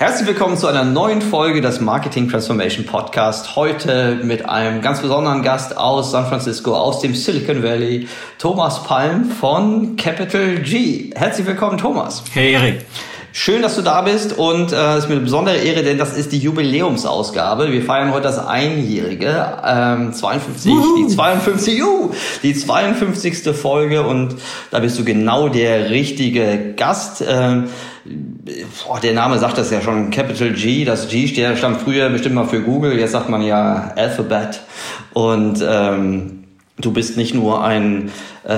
Herzlich willkommen zu einer neuen Folge des Marketing Transformation Podcast. Heute mit einem ganz besonderen Gast aus San Francisco, aus dem Silicon Valley, Thomas Palm von Capital G. Herzlich willkommen, Thomas. Hey, Erik. Schön, dass du da bist und äh, es ist mir eine besondere Ehre, denn das ist die Jubiläumsausgabe. Wir feiern heute das Einjährige, ähm, 52, Uhu. die 52, uh, die 52. Folge und da bist du genau der richtige Gast. Ähm, boah, der Name sagt das ja schon, Capital G, das G steht, stand früher bestimmt mal für Google, jetzt sagt man ja Alphabet und ähm, Du bist nicht nur ein äh,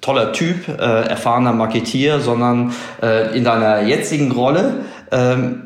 toller Typ, äh, erfahrener Marketier, sondern äh, in deiner jetzigen Rolle ähm,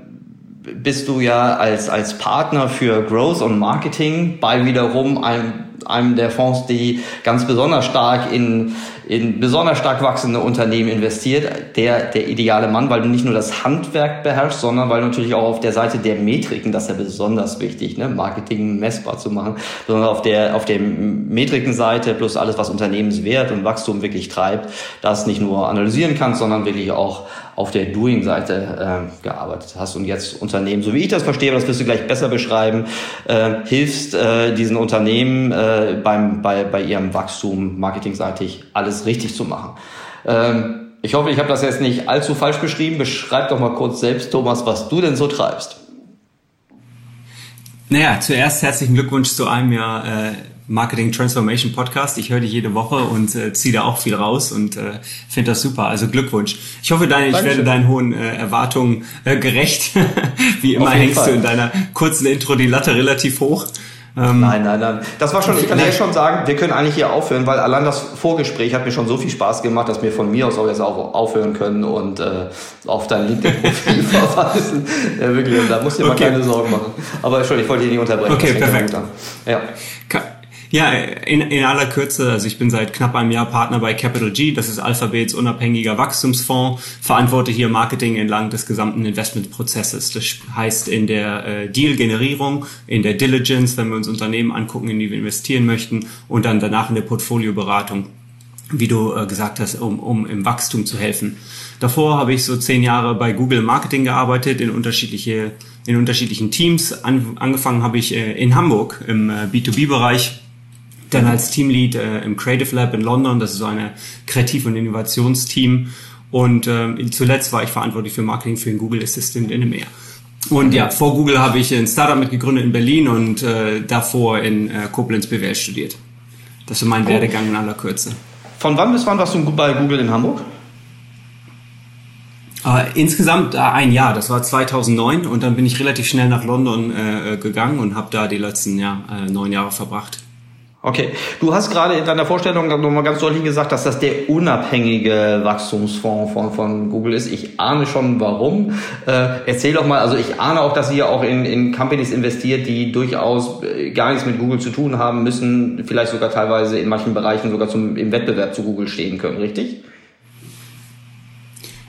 bist du ja als, als Partner für Growth und Marketing bei wiederum einem, einem der Fonds, die ganz besonders stark in in besonders stark wachsende Unternehmen investiert, der, der ideale Mann, weil du nicht nur das Handwerk beherrschst, sondern weil natürlich auch auf der Seite der Metriken, das ist ja besonders wichtig, ne, Marketing messbar zu machen, sondern auf der, auf der Metrikenseite plus alles, was Unternehmenswert und Wachstum wirklich treibt, das nicht nur analysieren kannst, sondern wirklich auch auf der Doing-Seite äh, gearbeitet hast. Und jetzt Unternehmen, so wie ich das verstehe, das wirst du gleich besser beschreiben, äh, hilfst äh, diesen Unternehmen äh, beim, bei, bei ihrem Wachstum marketingseitig alles richtig zu machen. Ähm, ich hoffe, ich habe das jetzt nicht allzu falsch beschrieben. Beschreib doch mal kurz selbst, Thomas, was du denn so treibst. Naja, zuerst herzlichen Glückwunsch zu einem Jahr äh, Marketing Transformation Podcast. Ich höre dich jede Woche und äh, ziehe da auch viel raus und äh, finde das super. Also Glückwunsch. Ich hoffe, deine, ich werde deinen hohen äh, Erwartungen äh, gerecht. Wie immer hängst Fall. du in deiner kurzen Intro die Latte relativ hoch. Ähm, nein, nein, nein. Das war schon, ich kann dir schon sagen, wir können eigentlich hier aufhören, weil allein das Vorgespräch hat mir schon so viel Spaß gemacht, dass wir von mir aus auch jetzt auch aufhören können und äh, auf dein LinkedIn-Profil verweisen. Ja, wirklich, da musst du dir okay. mal keine Sorgen machen. Aber schon, ich wollte dich nicht unterbrechen. Okay, perfekt. Ja. Ja, in, in aller Kürze, also ich bin seit knapp einem Jahr Partner bei Capital G, das ist Alphabets unabhängiger Wachstumsfonds, verantworte hier Marketing entlang des gesamten Investmentprozesses. Das heißt in der äh, Deal-Generierung, in der Diligence, wenn wir uns Unternehmen angucken, in die wir investieren möchten und dann danach in der Portfolioberatung, wie du äh, gesagt hast, um, um im Wachstum zu helfen. Davor habe ich so zehn Jahre bei Google Marketing gearbeitet, in unterschiedliche in unterschiedlichen Teams. An, angefangen habe ich äh, in Hamburg im äh, B2B-Bereich dann als Teamlead äh, im Creative Lab in London, das ist so eine Kreativ- und Innovationsteam. Und äh, zuletzt war ich verantwortlich für Marketing für den Google Assistant in EMEA. Und ja, vor Google habe ich ein Startup mitgegründet in Berlin und äh, davor in äh, Koblenz BWL studiert. Das ist mein cool. Werdegang in aller Kürze. Von wann bis wann warst du bei Google in Hamburg? Äh, insgesamt äh, ein Jahr, das war 2009 und dann bin ich relativ schnell nach London äh, gegangen und habe da die letzten ja, äh, neun Jahre verbracht. Okay, du hast gerade in deiner Vorstellung nochmal ganz deutlich gesagt, dass das der unabhängige Wachstumsfonds von, von Google ist. Ich ahne schon warum. Äh, erzähl doch mal, also ich ahne auch, dass ihr auch in, in Companies investiert, die durchaus äh, gar nichts mit Google zu tun haben müssen, vielleicht sogar teilweise in manchen Bereichen sogar zum, im Wettbewerb zu Google stehen können, richtig?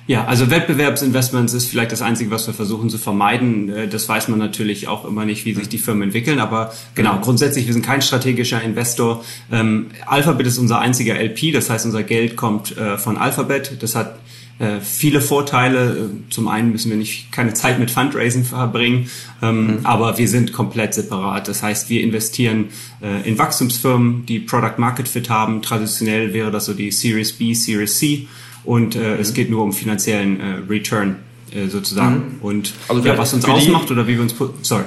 Ja, also Wettbewerbsinvestments ist vielleicht das Einzige, was wir versuchen zu vermeiden. Äh, das weiß man natürlich auch immer nicht, wie sich die Firmen entwickeln. Aber genau, grundsätzlich, wir sind kein strategischer Investor. Ähm, Alphabet ist unser einziger LP, das heißt, unser Geld kommt äh, von Alphabet. Das hat äh, viele Vorteile. Zum einen müssen wir nicht keine Zeit mit Fundraising verbringen, ähm, mhm. aber wir sind komplett separat. Das heißt, wir investieren in Wachstumsfirmen, die Product Market Fit haben. Traditionell wäre das so die Series B, Series C und äh, mhm. es geht nur um finanziellen äh, Return äh, sozusagen. Mhm. Und also ja, was uns ausmacht oder wie wir uns sorry.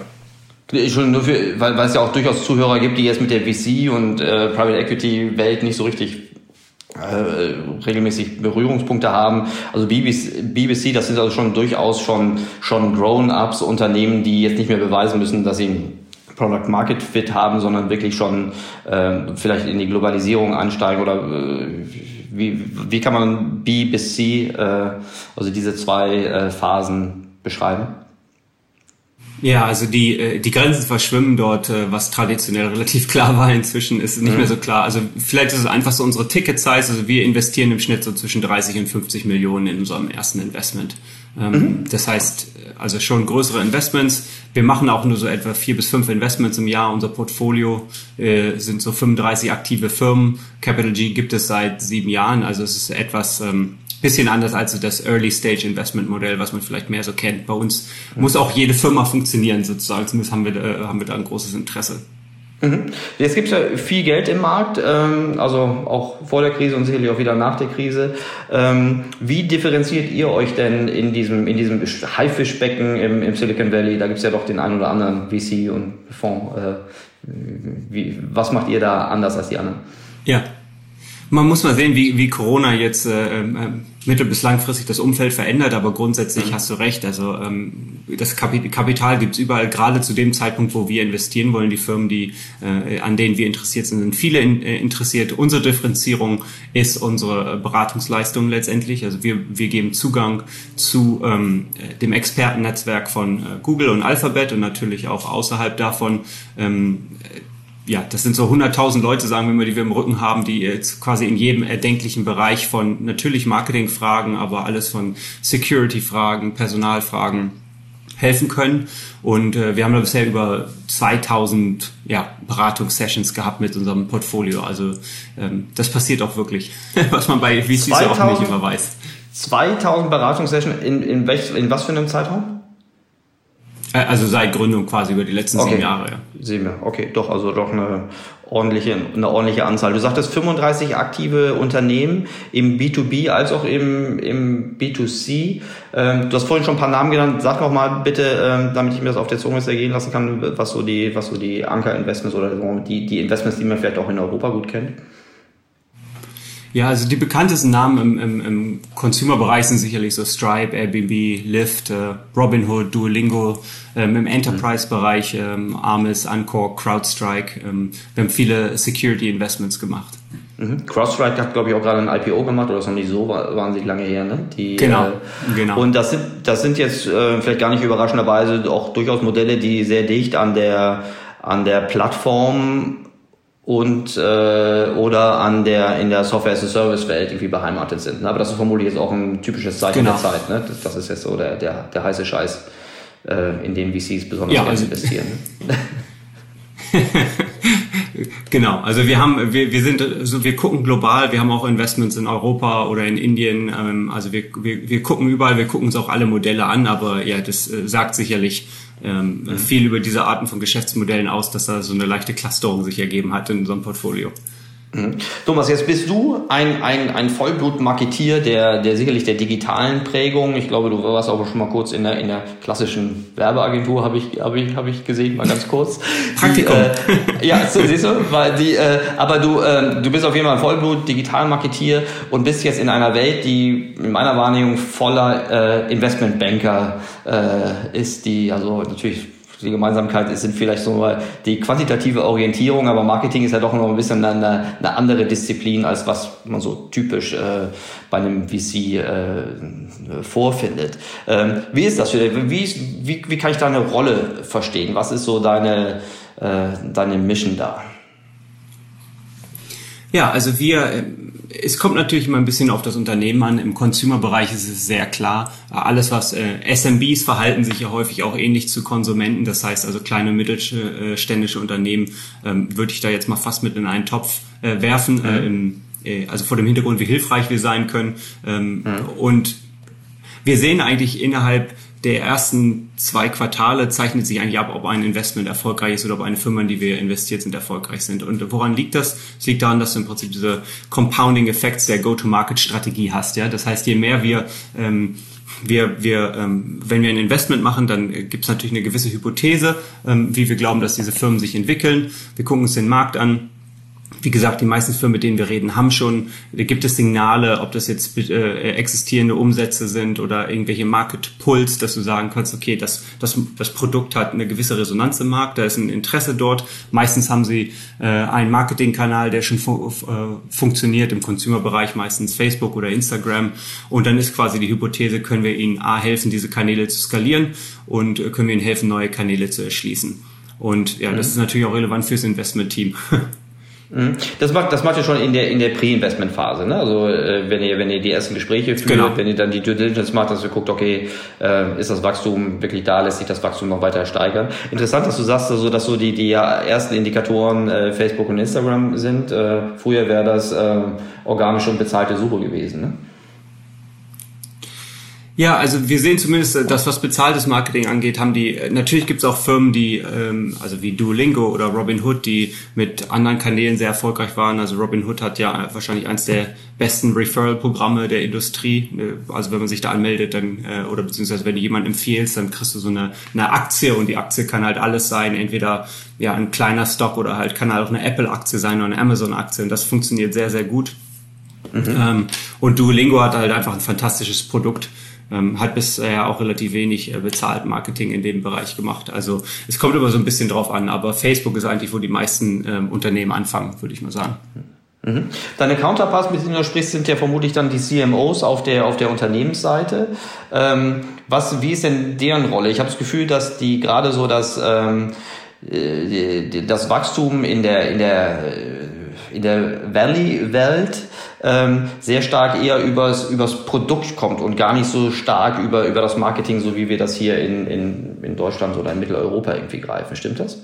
Schon nur für, weil, weil es ja auch durchaus Zuhörer gibt, die jetzt mit der VC und äh, Private Equity Welt nicht so richtig äh, regelmäßig Berührungspunkte haben. Also BBC, BBC, das sind also schon durchaus schon schon Grown-ups Unternehmen, die jetzt nicht mehr beweisen müssen, dass sie Product Market Fit haben, sondern wirklich schon äh, vielleicht in die Globalisierung ansteigen oder äh, wie, wie kann man B bis C, äh, also diese zwei äh, Phasen beschreiben? Ja, also die, äh, die Grenzen verschwimmen dort, äh, was traditionell relativ klar war. Inzwischen ist es nicht mhm. mehr so klar. Also vielleicht ist es einfach so unsere Ticket-Size. Also wir investieren im Schnitt so zwischen 30 und 50 Millionen in unserem ersten Investment. Ähm, mhm. Das heißt, also schon größere Investments. Wir machen auch nur so etwa vier bis fünf Investments im Jahr. Unser Portfolio äh, sind so 35 aktive Firmen. Capital G gibt es seit sieben Jahren. Also es ist etwas ähm, bisschen anders als so das Early Stage Investment Modell, was man vielleicht mehr so kennt. Bei uns muss auch jede Firma funktionieren sozusagen. Zumindest haben wir, äh, haben wir da ein großes Interesse. Mhm. Jetzt gibt es ja viel Geld im Markt, ähm, also auch vor der Krise und sicherlich auch wieder nach der Krise. Ähm, wie differenziert ihr euch denn in diesem, in diesem Haifischbecken im, im Silicon Valley? Da gibt es ja doch den einen oder anderen VC und Fonds. Äh, wie, was macht ihr da anders als die anderen? Ja, man muss mal sehen, wie, wie Corona jetzt äh, äh, mittel- bis langfristig das Umfeld verändert, aber grundsätzlich mhm. hast du recht. Also ähm, das Kapital gibt's überall, gerade zu dem Zeitpunkt, wo wir investieren wollen. Die Firmen, die, äh, an denen wir interessiert sind, sind viele in, äh, interessiert. Unsere Differenzierung ist unsere Beratungsleistung letztendlich. Also wir, wir geben Zugang zu ähm, dem Expertennetzwerk von äh, Google und Alphabet und natürlich auch außerhalb davon ähm, ja, das sind so 100.000 Leute, sagen wir mal, die wir im Rücken haben, die jetzt quasi in jedem erdenklichen Bereich von natürlich Marketingfragen, aber alles von Security-Fragen, Personalfragen helfen können. Und äh, wir haben da bisher über 2000 ja, Beratungssessions gehabt mit unserem Portfolio. Also ähm, das passiert auch wirklich, was man bei VCs auch nicht immer weiß. 2000 Beratungssessions in, in, welch, in was für einem Zeitraum? Äh, also seit Gründung quasi über die letzten okay. sieben Jahre, ja. Sieben Jahre, okay, doch, also doch eine ordentliche, eine ordentliche Anzahl. Du sagtest 35 aktive Unternehmen im B2B als auch im, im B2C. Ähm, du hast vorhin schon ein paar Namen genannt. Sag noch mal bitte, ähm, damit ich mir das auf der Zunge zergehen lassen kann, was so die, was so die Anker-Investments oder die, die Investments, die man vielleicht auch in Europa gut kennt. Ja, also die bekanntesten Namen im, im, im Consumer-Bereich sind sicherlich so Stripe, Airbnb, Lyft, äh, Robinhood, Duolingo. Ähm, Im Enterprise-Bereich ähm, Armis, Ancore, CrowdStrike. Ähm, wir haben viele Security-Investments gemacht. Mhm. CrowdStrike hat, glaube ich, auch gerade ein IPO gemacht oder ist noch nicht so wahnsinnig lange her. Ne? Die, genau, äh, genau. Und das sind, das sind jetzt äh, vielleicht gar nicht überraschenderweise auch durchaus Modelle, die sehr dicht an der an der Plattform und äh, oder an der in der Software as a Service Welt irgendwie beheimatet sind. Ne? Aber das ist vermutlich jetzt auch ein typisches Zeichen genau. der Zeit. Ne? Das, das, ist jetzt so der, der, der heiße Scheiß, äh, in den VCs besonders ja, also, investieren. genau, also wir haben, wir, wir sind, also wir gucken global, wir haben auch Investments in Europa oder in Indien, ähm, also wir, wir, wir gucken überall, wir gucken uns auch alle Modelle an, aber ja, das äh, sagt sicherlich ähm, mhm. viel über diese Arten von Geschäftsmodellen aus, dass da so eine leichte Clusterung sich ergeben hat in unserem Portfolio. Mhm. Thomas, jetzt bist du ein, ein, ein Vollblut-Marketier der, der sicherlich der digitalen Prägung. Ich glaube, du warst auch schon mal kurz in der, in der klassischen Werbeagentur, habe ich, hab ich, hab ich gesehen, mal ganz kurz. Praktikum. Die, äh, ja, so, siehst du, weil die, äh, aber du, äh, du bist auf jeden Fall ein Vollblut-Digital-Marketier und bist jetzt in einer Welt, die in meiner Wahrnehmung voller äh, Investmentbanker äh, ist, die also natürlich die Gemeinsamkeit sind vielleicht so mal die quantitative Orientierung, aber Marketing ist ja doch noch ein bisschen eine, eine andere Disziplin, als was man so typisch äh, bei einem VC äh, vorfindet. Ähm, wie ist das für dich? Wie, wie, wie kann ich deine Rolle verstehen? Was ist so deine, äh, deine Mission da? Ja, also wir, es kommt natürlich immer ein bisschen auf das Unternehmen an. Im Consumer-Bereich ist es sehr klar. Alles, was äh, SMBs verhalten sich ja häufig auch ähnlich zu Konsumenten. Das heißt also kleine mittelständische Unternehmen ähm, würde ich da jetzt mal fast mit in einen Topf äh, werfen. Mhm. Äh, im, äh, also vor dem Hintergrund, wie hilfreich wir sein können. Ähm, mhm. Und wir sehen eigentlich innerhalb der ersten zwei Quartale zeichnet sich eigentlich ab, ob ein Investment erfolgreich ist oder ob eine Firma, in die wir investiert sind, erfolgreich sind. Und woran liegt das? Es liegt daran, dass du im Prinzip diese Compounding Effects der Go-to-Market-Strategie hast. Ja, das heißt, je mehr wir ähm, wir, wir, ähm, wenn wir ein Investment machen, dann gibt es natürlich eine gewisse Hypothese, ähm, wie wir glauben, dass diese Firmen sich entwickeln. Wir gucken uns den Markt an, wie gesagt, die meisten Firmen, mit denen wir reden, haben schon, da gibt es Signale, ob das jetzt äh, existierende Umsätze sind oder irgendwelche Market Pulse, dass du sagen kannst, okay, das, das, das Produkt hat eine gewisse Resonanz im Markt, da ist ein Interesse dort. Meistens haben sie äh, einen Marketingkanal, der schon fu äh, funktioniert im Consumer-Bereich, meistens Facebook oder Instagram. Und dann ist quasi die Hypothese, können wir ihnen A helfen, diese Kanäle zu skalieren und äh, können wir ihnen helfen, neue Kanäle zu erschließen. Und ja, das mhm. ist natürlich auch relevant fürs Investment-Team. Mhm. Das macht, das macht ihr schon in der, in der Pre-Investment-Phase, ne? Also, äh, wenn ihr, wenn ihr die ersten Gespräche führt, genau. wenn ihr dann die Due Diligence macht, dass ihr guckt, okay, äh, ist das Wachstum wirklich da, lässt sich das Wachstum noch weiter steigern? Interessant, dass du sagst, also, dass so die, die ersten Indikatoren äh, Facebook und Instagram sind. Äh, früher wäre das äh, organische und bezahlte Suche gewesen, ne? Ja, also wir sehen zumindest, äh, dass was bezahltes Marketing angeht, haben die, äh, natürlich gibt es auch Firmen, die, ähm, also wie Duolingo oder Robinhood, die mit anderen Kanälen sehr erfolgreich waren. Also Robinhood hat ja wahrscheinlich eins der besten Referral-Programme der Industrie. Äh, also wenn man sich da anmeldet, dann, äh, oder beziehungsweise wenn du jemanden empfiehlst, dann kriegst du so eine, eine Aktie und die Aktie kann halt alles sein, entweder ja ein kleiner Stock oder halt kann halt auch eine Apple-Aktie sein oder eine Amazon-Aktie und das funktioniert sehr, sehr gut. Mhm. Ähm, und Duolingo hat halt einfach ein fantastisches Produkt ähm, hat bisher auch relativ wenig äh, bezahlt Marketing in dem Bereich gemacht. Also es kommt immer so ein bisschen drauf an, aber Facebook ist eigentlich, wo die meisten ähm, Unternehmen anfangen, würde ich mal sagen. Mhm. Deine Counterparts, mit denen du sprichst, sind ja vermutlich dann die CMOs auf der, auf der Unternehmensseite. Ähm, was, wie ist denn deren Rolle? Ich habe das Gefühl, dass die gerade so das, ähm, äh, das Wachstum in der, in der, äh, in der Valley-Welt ähm, sehr stark eher übers, übers Produkt kommt und gar nicht so stark über, über das Marketing, so wie wir das hier in, in, in Deutschland oder in Mitteleuropa irgendwie greifen. Stimmt das?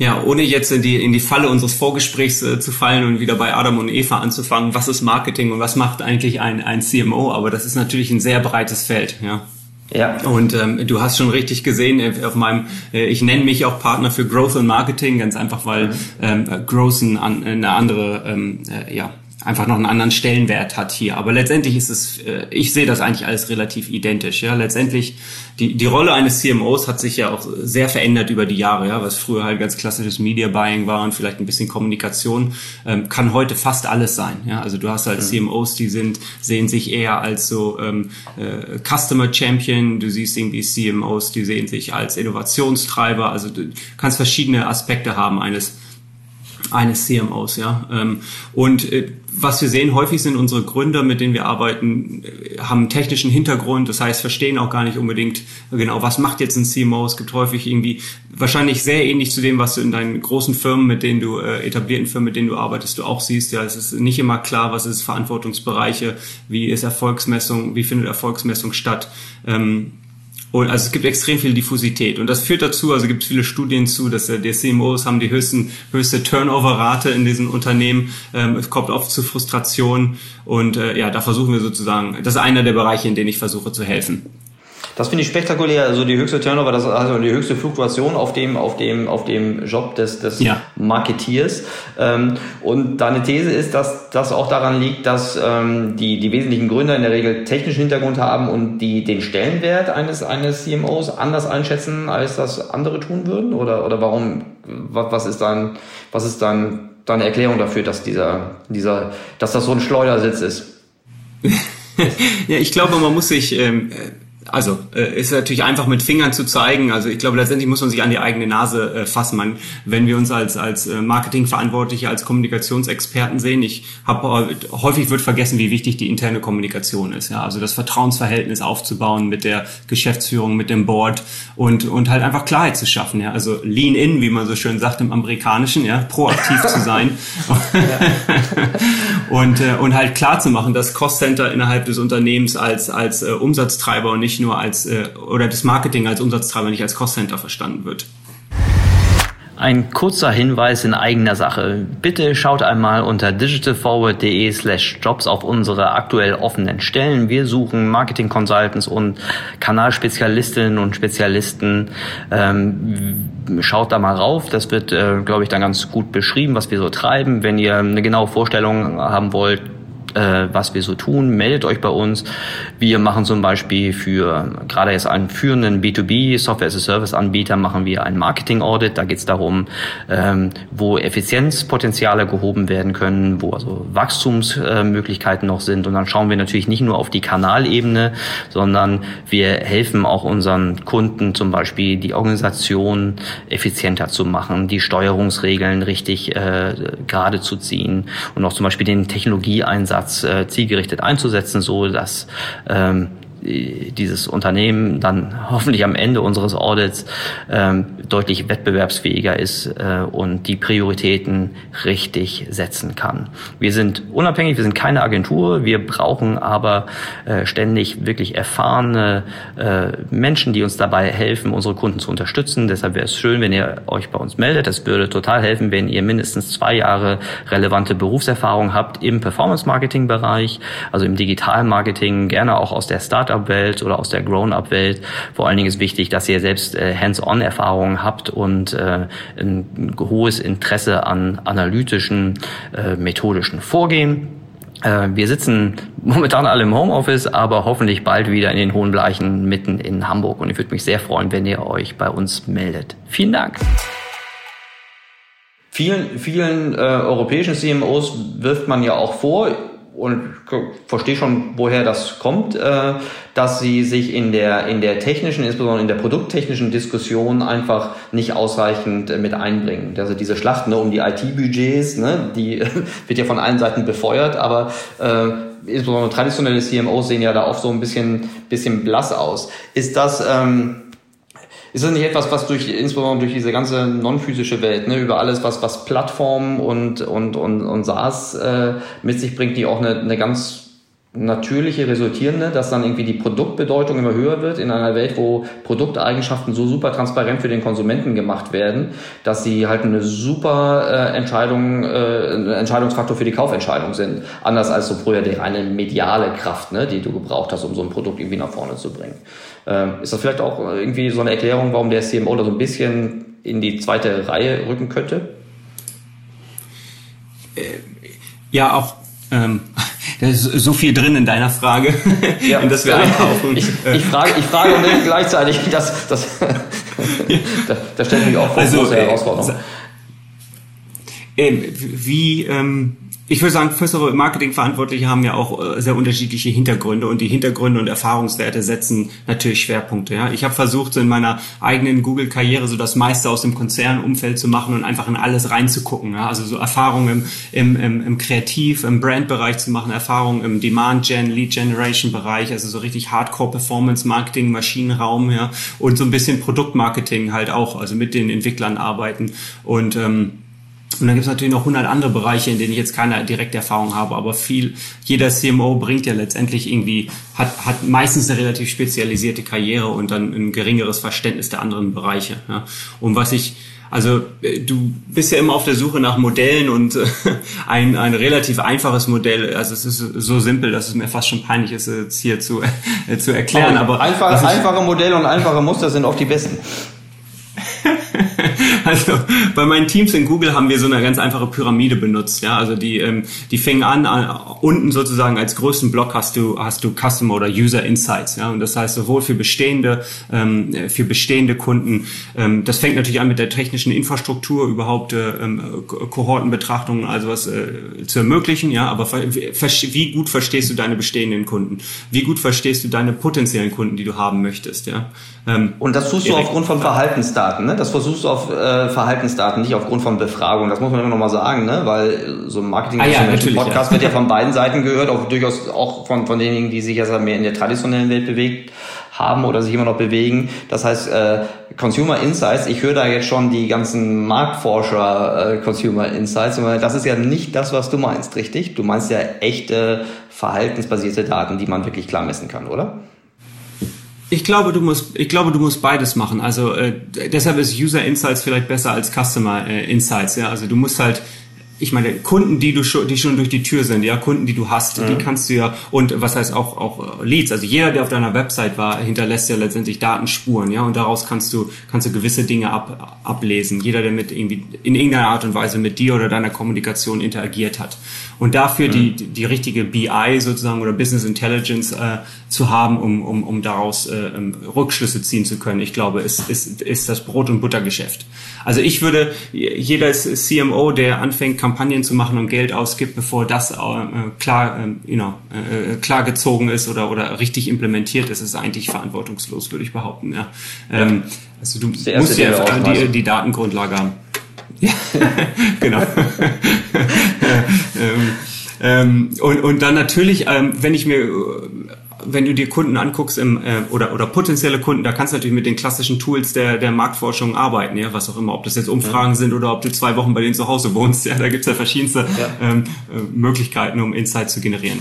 Ja, ohne jetzt in die, in die Falle unseres Vorgesprächs äh, zu fallen und wieder bei Adam und Eva anzufangen, was ist Marketing und was macht eigentlich ein, ein CMO? Aber das ist natürlich ein sehr breites Feld, ja. Ja. Und ähm, du hast schon richtig gesehen, äh, auf meinem, äh, ich nenne mich auch Partner für Growth und Marketing, ganz einfach, weil mhm. ähm, Growth ein, eine andere ähm, äh, ja, einfach noch einen anderen Stellenwert hat hier. Aber letztendlich ist es, äh, ich sehe das eigentlich alles relativ identisch. Ja, letztendlich die die Rolle eines CMOs hat sich ja auch sehr verändert über die Jahre. Ja, was früher halt ganz klassisches Media Buying war und vielleicht ein bisschen Kommunikation, ähm, kann heute fast alles sein. Ja, also du hast halt mhm. CMOs, die sind sehen sich eher als so ähm, äh, Customer Champion. Du siehst irgendwie CMOs, die sehen sich als Innovationstreiber. Also du kannst verschiedene Aspekte haben eines eines CMOs, ja. Ähm, und äh, was wir sehen, häufig sind unsere Gründer, mit denen wir arbeiten, äh, haben einen technischen Hintergrund, das heißt, verstehen auch gar nicht unbedingt genau, was macht jetzt ein CMO. Es gibt häufig irgendwie wahrscheinlich sehr ähnlich zu dem, was du in deinen großen Firmen, mit denen du äh, etablierten Firmen, mit denen du arbeitest, du auch siehst. Ja, es ist nicht immer klar, was ist Verantwortungsbereiche, wie ist Erfolgsmessung, wie findet Erfolgsmessung statt. Ähm, und also es gibt extrem viel Diffusität und das führt dazu, also gibt es viele Studien zu, dass äh, die CMOs haben die höchsten, höchste Turnover-Rate in diesen Unternehmen. Ähm, es kommt oft zu Frustration und äh, ja, da versuchen wir sozusagen, das ist einer der Bereiche, in denen ich versuche zu helfen. Das finde ich spektakulär. Also die höchste Turnover, das also die höchste Fluktuation auf dem, auf dem, auf dem Job des, des ja. Marketeers. Ähm, und deine These ist, dass das auch daran liegt, dass ähm, die, die wesentlichen Gründer in der Regel technischen Hintergrund haben und die den Stellenwert eines, eines CMOs anders einschätzen, als das andere tun würden? Oder, oder warum, was ist dann, was ist dann deine Erklärung dafür, dass dieser, dieser, dass das so ein Schleudersitz ist? ja, ich glaube, man muss sich, ähm, also äh, ist natürlich einfach mit Fingern zu zeigen. Also ich glaube, letztendlich muss man sich an die eigene Nase äh, fassen. Man, wenn wir uns als als äh, Marketingverantwortliche, als Kommunikationsexperten sehen, ich habe häufig wird vergessen, wie wichtig die interne Kommunikation ist. Ja, also das Vertrauensverhältnis aufzubauen mit der Geschäftsführung, mit dem Board und und halt einfach Klarheit zu schaffen. Ja, also Lean in, wie man so schön sagt im Amerikanischen, ja, proaktiv zu sein und äh, und halt klar zu machen, dass Cost Center innerhalb des Unternehmens als als äh, Umsatztreiber und nicht nur als, äh, oder das Marketing als Umsatztreiber nicht als Cost-Center verstanden wird. Ein kurzer Hinweis in eigener Sache. Bitte schaut einmal unter digitalforward.de slash jobs auf unsere aktuell offenen Stellen. Wir suchen Marketing Consultants und Kanalspezialistinnen und Spezialisten. Ähm, schaut da mal rauf. Das wird, äh, glaube ich, dann ganz gut beschrieben, was wir so treiben. Wenn ihr eine genaue Vorstellung haben wollt, äh, was wir so tun, meldet euch bei uns. Wir machen zum Beispiel für gerade jetzt einen führenden B2B Software as a Service Anbieter machen wir ein Marketing Audit. Da geht es darum, ähm, wo Effizienzpotenziale gehoben werden können, wo also Wachstumsmöglichkeiten noch sind. Und dann schauen wir natürlich nicht nur auf die Kanalebene, sondern wir helfen auch unseren Kunden zum Beispiel die Organisation effizienter zu machen, die Steuerungsregeln richtig äh, gerade zu ziehen und auch zum Beispiel den Technologieeinsatz äh, zielgerichtet einzusetzen, so dass ähm, dieses Unternehmen dann hoffentlich am Ende unseres Audits ähm, deutlich wettbewerbsfähiger ist äh, und die Prioritäten richtig setzen kann. Wir sind unabhängig, wir sind keine Agentur, wir brauchen aber äh, ständig wirklich erfahrene äh, Menschen, die uns dabei helfen, unsere Kunden zu unterstützen. Deshalb wäre es schön, wenn ihr euch bei uns meldet. Es würde total helfen, wenn ihr mindestens zwei Jahre relevante Berufserfahrung habt im Performance-Marketing-Bereich, also im Digital-Marketing, gerne auch aus der Start Startup-Welt oder aus der Grown-up-Welt. Vor allen Dingen ist wichtig, dass ihr selbst äh, Hands-on-Erfahrungen habt und äh, ein hohes Interesse an analytischen, äh, methodischen Vorgehen. Äh, wir sitzen momentan alle im Homeoffice, aber hoffentlich bald wieder in den hohen Bleichen mitten in Hamburg. Und ich würde mich sehr freuen, wenn ihr euch bei uns meldet. Vielen Dank. Vielen, vielen äh, europäischen CMOs wirft man ja auch vor, und verstehe schon, woher das kommt, äh, dass sie sich in der, in der technischen, insbesondere in der produkttechnischen Diskussion einfach nicht ausreichend äh, mit einbringen. Also diese Schlacht ne, um die IT-Budgets, ne, die wird ja von allen Seiten befeuert, aber äh, insbesondere traditionelle CMOs sehen ja da oft so ein bisschen, bisschen blass aus. Ist das... Ähm, ist das nicht etwas, was durch, insbesondere durch diese ganze non-physische Welt, ne, über alles, was, was Plattformen und, und, und, und SaaS äh, mit sich bringt, die auch eine, eine ganz natürliche resultierende, dass dann irgendwie die Produktbedeutung immer höher wird in einer Welt, wo Produkteigenschaften so super transparent für den Konsumenten gemacht werden, dass sie halt eine super äh, Entscheidung, äh, Entscheidungsfaktor für die Kaufentscheidung sind. Anders als so früher die reine mediale Kraft, ne, die du gebraucht hast, um so ein Produkt irgendwie nach vorne zu bringen. Ähm, ist das vielleicht auch irgendwie so eine Erklärung, warum der CMO da so ein bisschen in die zweite Reihe rücken könnte? Äh, ja, auch ähm, da ist so viel drin in deiner Frage, ja. in das wir einkaufen. Ich, ich, frage, ich frage und gleichzeitig, das, das, da, da stellt mich auch vor also, große Herausforderungen. Äh, wie, ähm, ich würde sagen, all, Marketingverantwortliche haben ja auch äh, sehr unterschiedliche Hintergründe und die Hintergründe und Erfahrungswerte setzen natürlich Schwerpunkte. Ja, ich habe versucht, so in meiner eigenen Google-Karriere so das meiste aus dem Konzernumfeld zu machen und einfach in alles reinzugucken. Ja? Also so Erfahrungen im, im, im, im Kreativ, im Brandbereich zu machen, Erfahrungen im Demand-Gen, Lead-Generation-Bereich, also so richtig Hardcore-Performance-Marketing, Maschinenraum, ja, und so ein bisschen Produktmarketing halt auch, also mit den Entwicklern arbeiten und ähm, und dann gibt es natürlich noch 100 andere Bereiche, in denen ich jetzt keine direkte Erfahrung habe, aber viel, jeder CMO bringt ja letztendlich irgendwie, hat, hat meistens eine relativ spezialisierte Karriere und dann ein geringeres Verständnis der anderen Bereiche. Ja. Und was ich, also äh, du bist ja immer auf der Suche nach Modellen und äh, ein, ein relativ einfaches Modell, also es ist so simpel, dass es mir fast schon peinlich ist, jetzt hier zu, äh, zu erklären. Aber, aber einfach, einfache Modelle und einfache Muster sind oft die besten. Also bei meinen Teams in Google haben wir so eine ganz einfache Pyramide benutzt. Ja, also die ähm, die fängen an, an unten sozusagen als größten Block hast du hast du Customer oder User Insights. Ja, und das heißt sowohl für bestehende ähm, für bestehende Kunden. Ähm, das fängt natürlich an mit der technischen Infrastruktur überhaupt äh, ähm, Kohortenbetrachtungen also was äh, zu ermöglichen. Ja, aber wie gut verstehst du deine bestehenden Kunden? Wie gut verstehst du deine potenziellen Kunden, die du haben möchtest? Ja. Ähm, und das tust du aufgrund von Verhaltensdaten. Ne? Das versuchst du auf äh, Verhaltensdaten, nicht aufgrund von Befragung. Das muss man immer noch mal sagen, ne? weil so ein marketing ah, ja, Podcast ja. wird ja von beiden Seiten gehört, auch durchaus auch von, von denjenigen, die sich jetzt mehr in der traditionellen Welt bewegt haben oder sich immer noch bewegen. Das heißt, äh, Consumer Insights, ich höre da jetzt schon die ganzen Marktforscher äh, Consumer Insights, das ist ja nicht das, was du meinst, richtig? Du meinst ja echte verhaltensbasierte Daten, die man wirklich klar messen kann, oder? Ich glaube, du musst, ich glaube, du musst beides machen. Also äh, deshalb ist User Insights vielleicht besser als Customer äh, Insights. Ja, also du musst halt ich meine, Kunden, die du schon, die schon durch die Tür sind, ja, Kunden, die du hast, mhm. die kannst du ja, und was heißt auch, auch Leads, also jeder, der auf deiner Website war, hinterlässt ja letztendlich Datenspuren, ja, und daraus kannst du, kannst du gewisse Dinge ab, ablesen. Jeder, der mit irgendwie, in irgendeiner Art und Weise mit dir oder deiner Kommunikation interagiert hat. Und dafür mhm. die, die richtige BI sozusagen oder Business Intelligence äh, zu haben, um, um, um daraus äh, ähm, Rückschlüsse ziehen zu können, ich glaube, ist, ist, ist das Brot- und Buttergeschäft. Also ich würde, jeder CMO, der anfängt, Kampagnen zu machen und Geld ausgibt, bevor das äh, klar, äh, you know, äh, klar gezogen ist oder, oder richtig implementiert ist, ist eigentlich verantwortungslos, würde ich behaupten. Ja. Ähm, also du musst ja die, die Datengrundlage haben. Ja, genau. ähm, ähm, und, und dann natürlich, ähm, wenn ich mir wenn du dir Kunden anguckst im, äh, oder, oder potenzielle Kunden, da kannst du natürlich mit den klassischen Tools der, der Marktforschung arbeiten, ja, was auch immer, ob das jetzt Umfragen ja. sind oder ob du zwei Wochen bei denen zu Hause wohnst, ja, da gibt's ja verschiedenste ja. Ähm, äh, Möglichkeiten, um Insights zu generieren.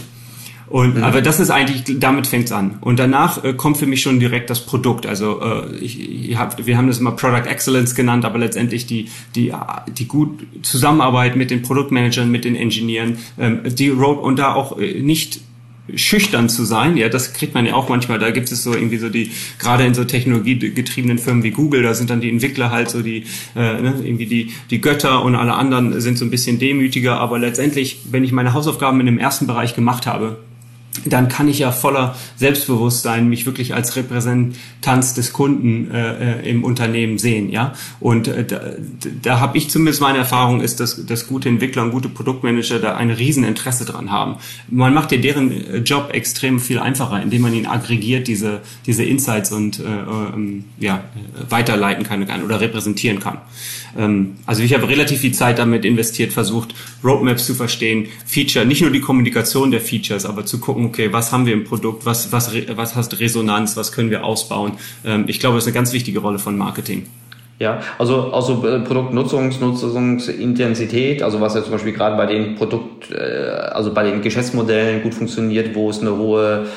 Und mhm. aber das ist eigentlich, damit fängt's an. Und danach äh, kommt für mich schon direkt das Produkt. Also äh, ich, ich hab, wir haben das immer Product Excellence genannt, aber letztendlich die die die gut Zusammenarbeit mit den Produktmanagern, mit den Engineeren, ähm, die Road und da auch äh, nicht schüchtern zu sein. Ja, das kriegt man ja auch manchmal. Da gibt es so irgendwie so die, gerade in so technologiegetriebenen Firmen wie Google, da sind dann die Entwickler halt so die, äh, ne, irgendwie die, die Götter und alle anderen sind so ein bisschen demütiger. Aber letztendlich, wenn ich meine Hausaufgaben in dem ersten Bereich gemacht habe, dann kann ich ja voller Selbstbewusstsein mich wirklich als Repräsentanz des Kunden äh, äh, im Unternehmen sehen, ja. Und äh, da, da habe ich zumindest meine Erfahrung ist, dass, dass gute Entwickler und gute Produktmanager da ein Rieseninteresse dran haben. Man macht ja deren äh, Job extrem viel einfacher, indem man ihn aggregiert, diese diese Insights und äh, ähm, ja weiterleiten kann oder repräsentieren kann. Ähm, also ich habe relativ viel Zeit damit investiert, versucht Roadmaps zu verstehen, Feature, nicht nur die Kommunikation der Features, aber zu gucken okay, was haben wir im Produkt, was, was, was hast Resonanz, was können wir ausbauen. Ähm, ich glaube, das ist eine ganz wichtige Rolle von Marketing. Ja, also, also äh, Produktnutzungs, Nutzungsintensität, also was ja zum Beispiel gerade bei den Produkt, äh, also bei den Geschäftsmodellen gut funktioniert, wo es eine hohe,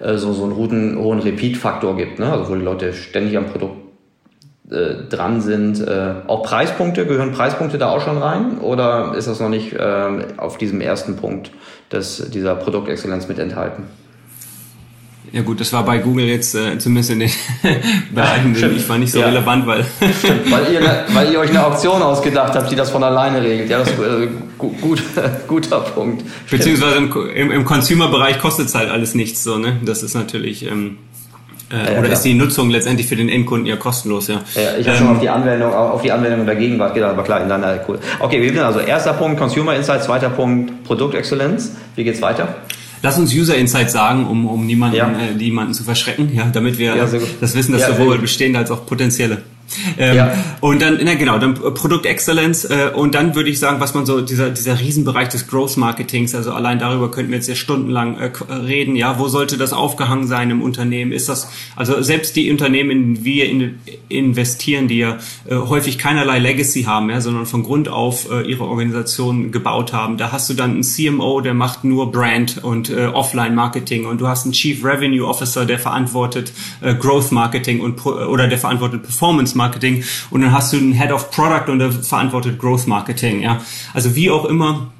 äh, so, so einen hohen, hohen Repeat-Faktor gibt, ne? also wo die Leute ständig am Produkt äh, dran sind. Äh, auch Preispunkte, gehören Preispunkte da auch schon rein oder ist das noch nicht äh, auf diesem ersten Punkt des, dieser Produktexzellenz mit enthalten? Ja gut, das war bei Google jetzt äh, zumindest in den Bereichen, ja, ich war nicht so ja. relevant, weil weil, ihr, weil ihr euch eine Auktion ausgedacht habt, die das von alleine regelt. Ja, das ist äh, gut, guter Punkt. Beziehungsweise im, im, im Consumer-Bereich kostet es halt alles nichts so, ne? Das ist natürlich ähm, äh, ja, oder ist die Nutzung letztendlich für den Endkunden ja kostenlos, ja? Ja, ich habe ähm, schon auf die Anwendung, auf die Anwendung der Gegenwart gedacht, aber klar, in deiner cool. Okay, wir sind also erster Punkt Consumer Insight, zweiter Punkt Produktexzellenz. Wie geht's weiter? Lass uns User Insights sagen, um, um niemanden, ja. äh, niemanden zu verschrecken, ja, damit wir ja, das wissen, dass sowohl bestehende als auch potenzielle. Ähm, ja. Und dann, na genau, dann Produkt Excellence äh, und dann würde ich sagen, was man so, dieser, dieser Riesenbereich des Growth Marketings, also allein darüber könnten wir jetzt ja stundenlang äh, reden, ja, wo sollte das aufgehangen sein im Unternehmen? Ist das, also selbst die Unternehmen, in die wir in, investieren, die ja äh, häufig keinerlei Legacy haben, ja, sondern von Grund auf äh, ihre Organisation gebaut haben, da hast du dann einen CMO, der macht nur Brand und äh, Offline-Marketing und du hast einen Chief Revenue Officer, der verantwortet äh, Growth Marketing und oder der verantwortet Performance Marketing und dann hast du einen Head of Product und der verantwortet Growth Marketing, ja. Also wie auch immer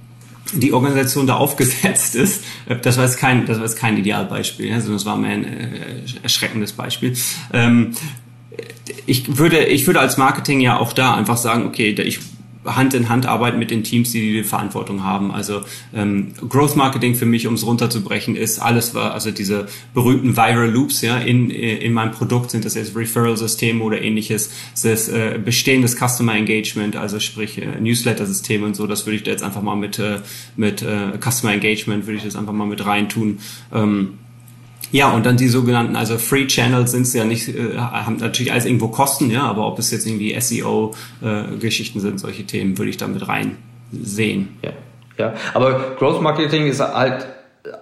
die Organisation da aufgesetzt ist, äh, das war jetzt kein, das war jetzt kein Idealbeispiel, sondern das war mehr ein äh, erschreckendes Beispiel. Ähm, ich würde, ich würde als Marketing ja auch da einfach sagen, okay, ich Hand in Hand arbeiten mit den Teams, die die Verantwortung haben. Also ähm, Growth Marketing für mich, um es runterzubrechen, ist alles, also diese berühmten Viral Loops, ja, in, in meinem Produkt sind das jetzt Referral-Systeme oder ähnliches, das ist, äh, bestehendes Customer Engagement, also sprich äh, Newsletter-Systeme und so, das würde ich da jetzt einfach mal mit, äh, mit äh, Customer Engagement, würde ich das einfach mal mit reintun. Ähm, ja, und dann die sogenannten, also Free Channels sind ja nicht, äh, haben natürlich alles irgendwo Kosten, ja, aber ob es jetzt irgendwie SEO-Geschichten äh, sind, solche Themen, würde ich da mit rein sehen. Ja, ja. Aber Growth Marketing ist halt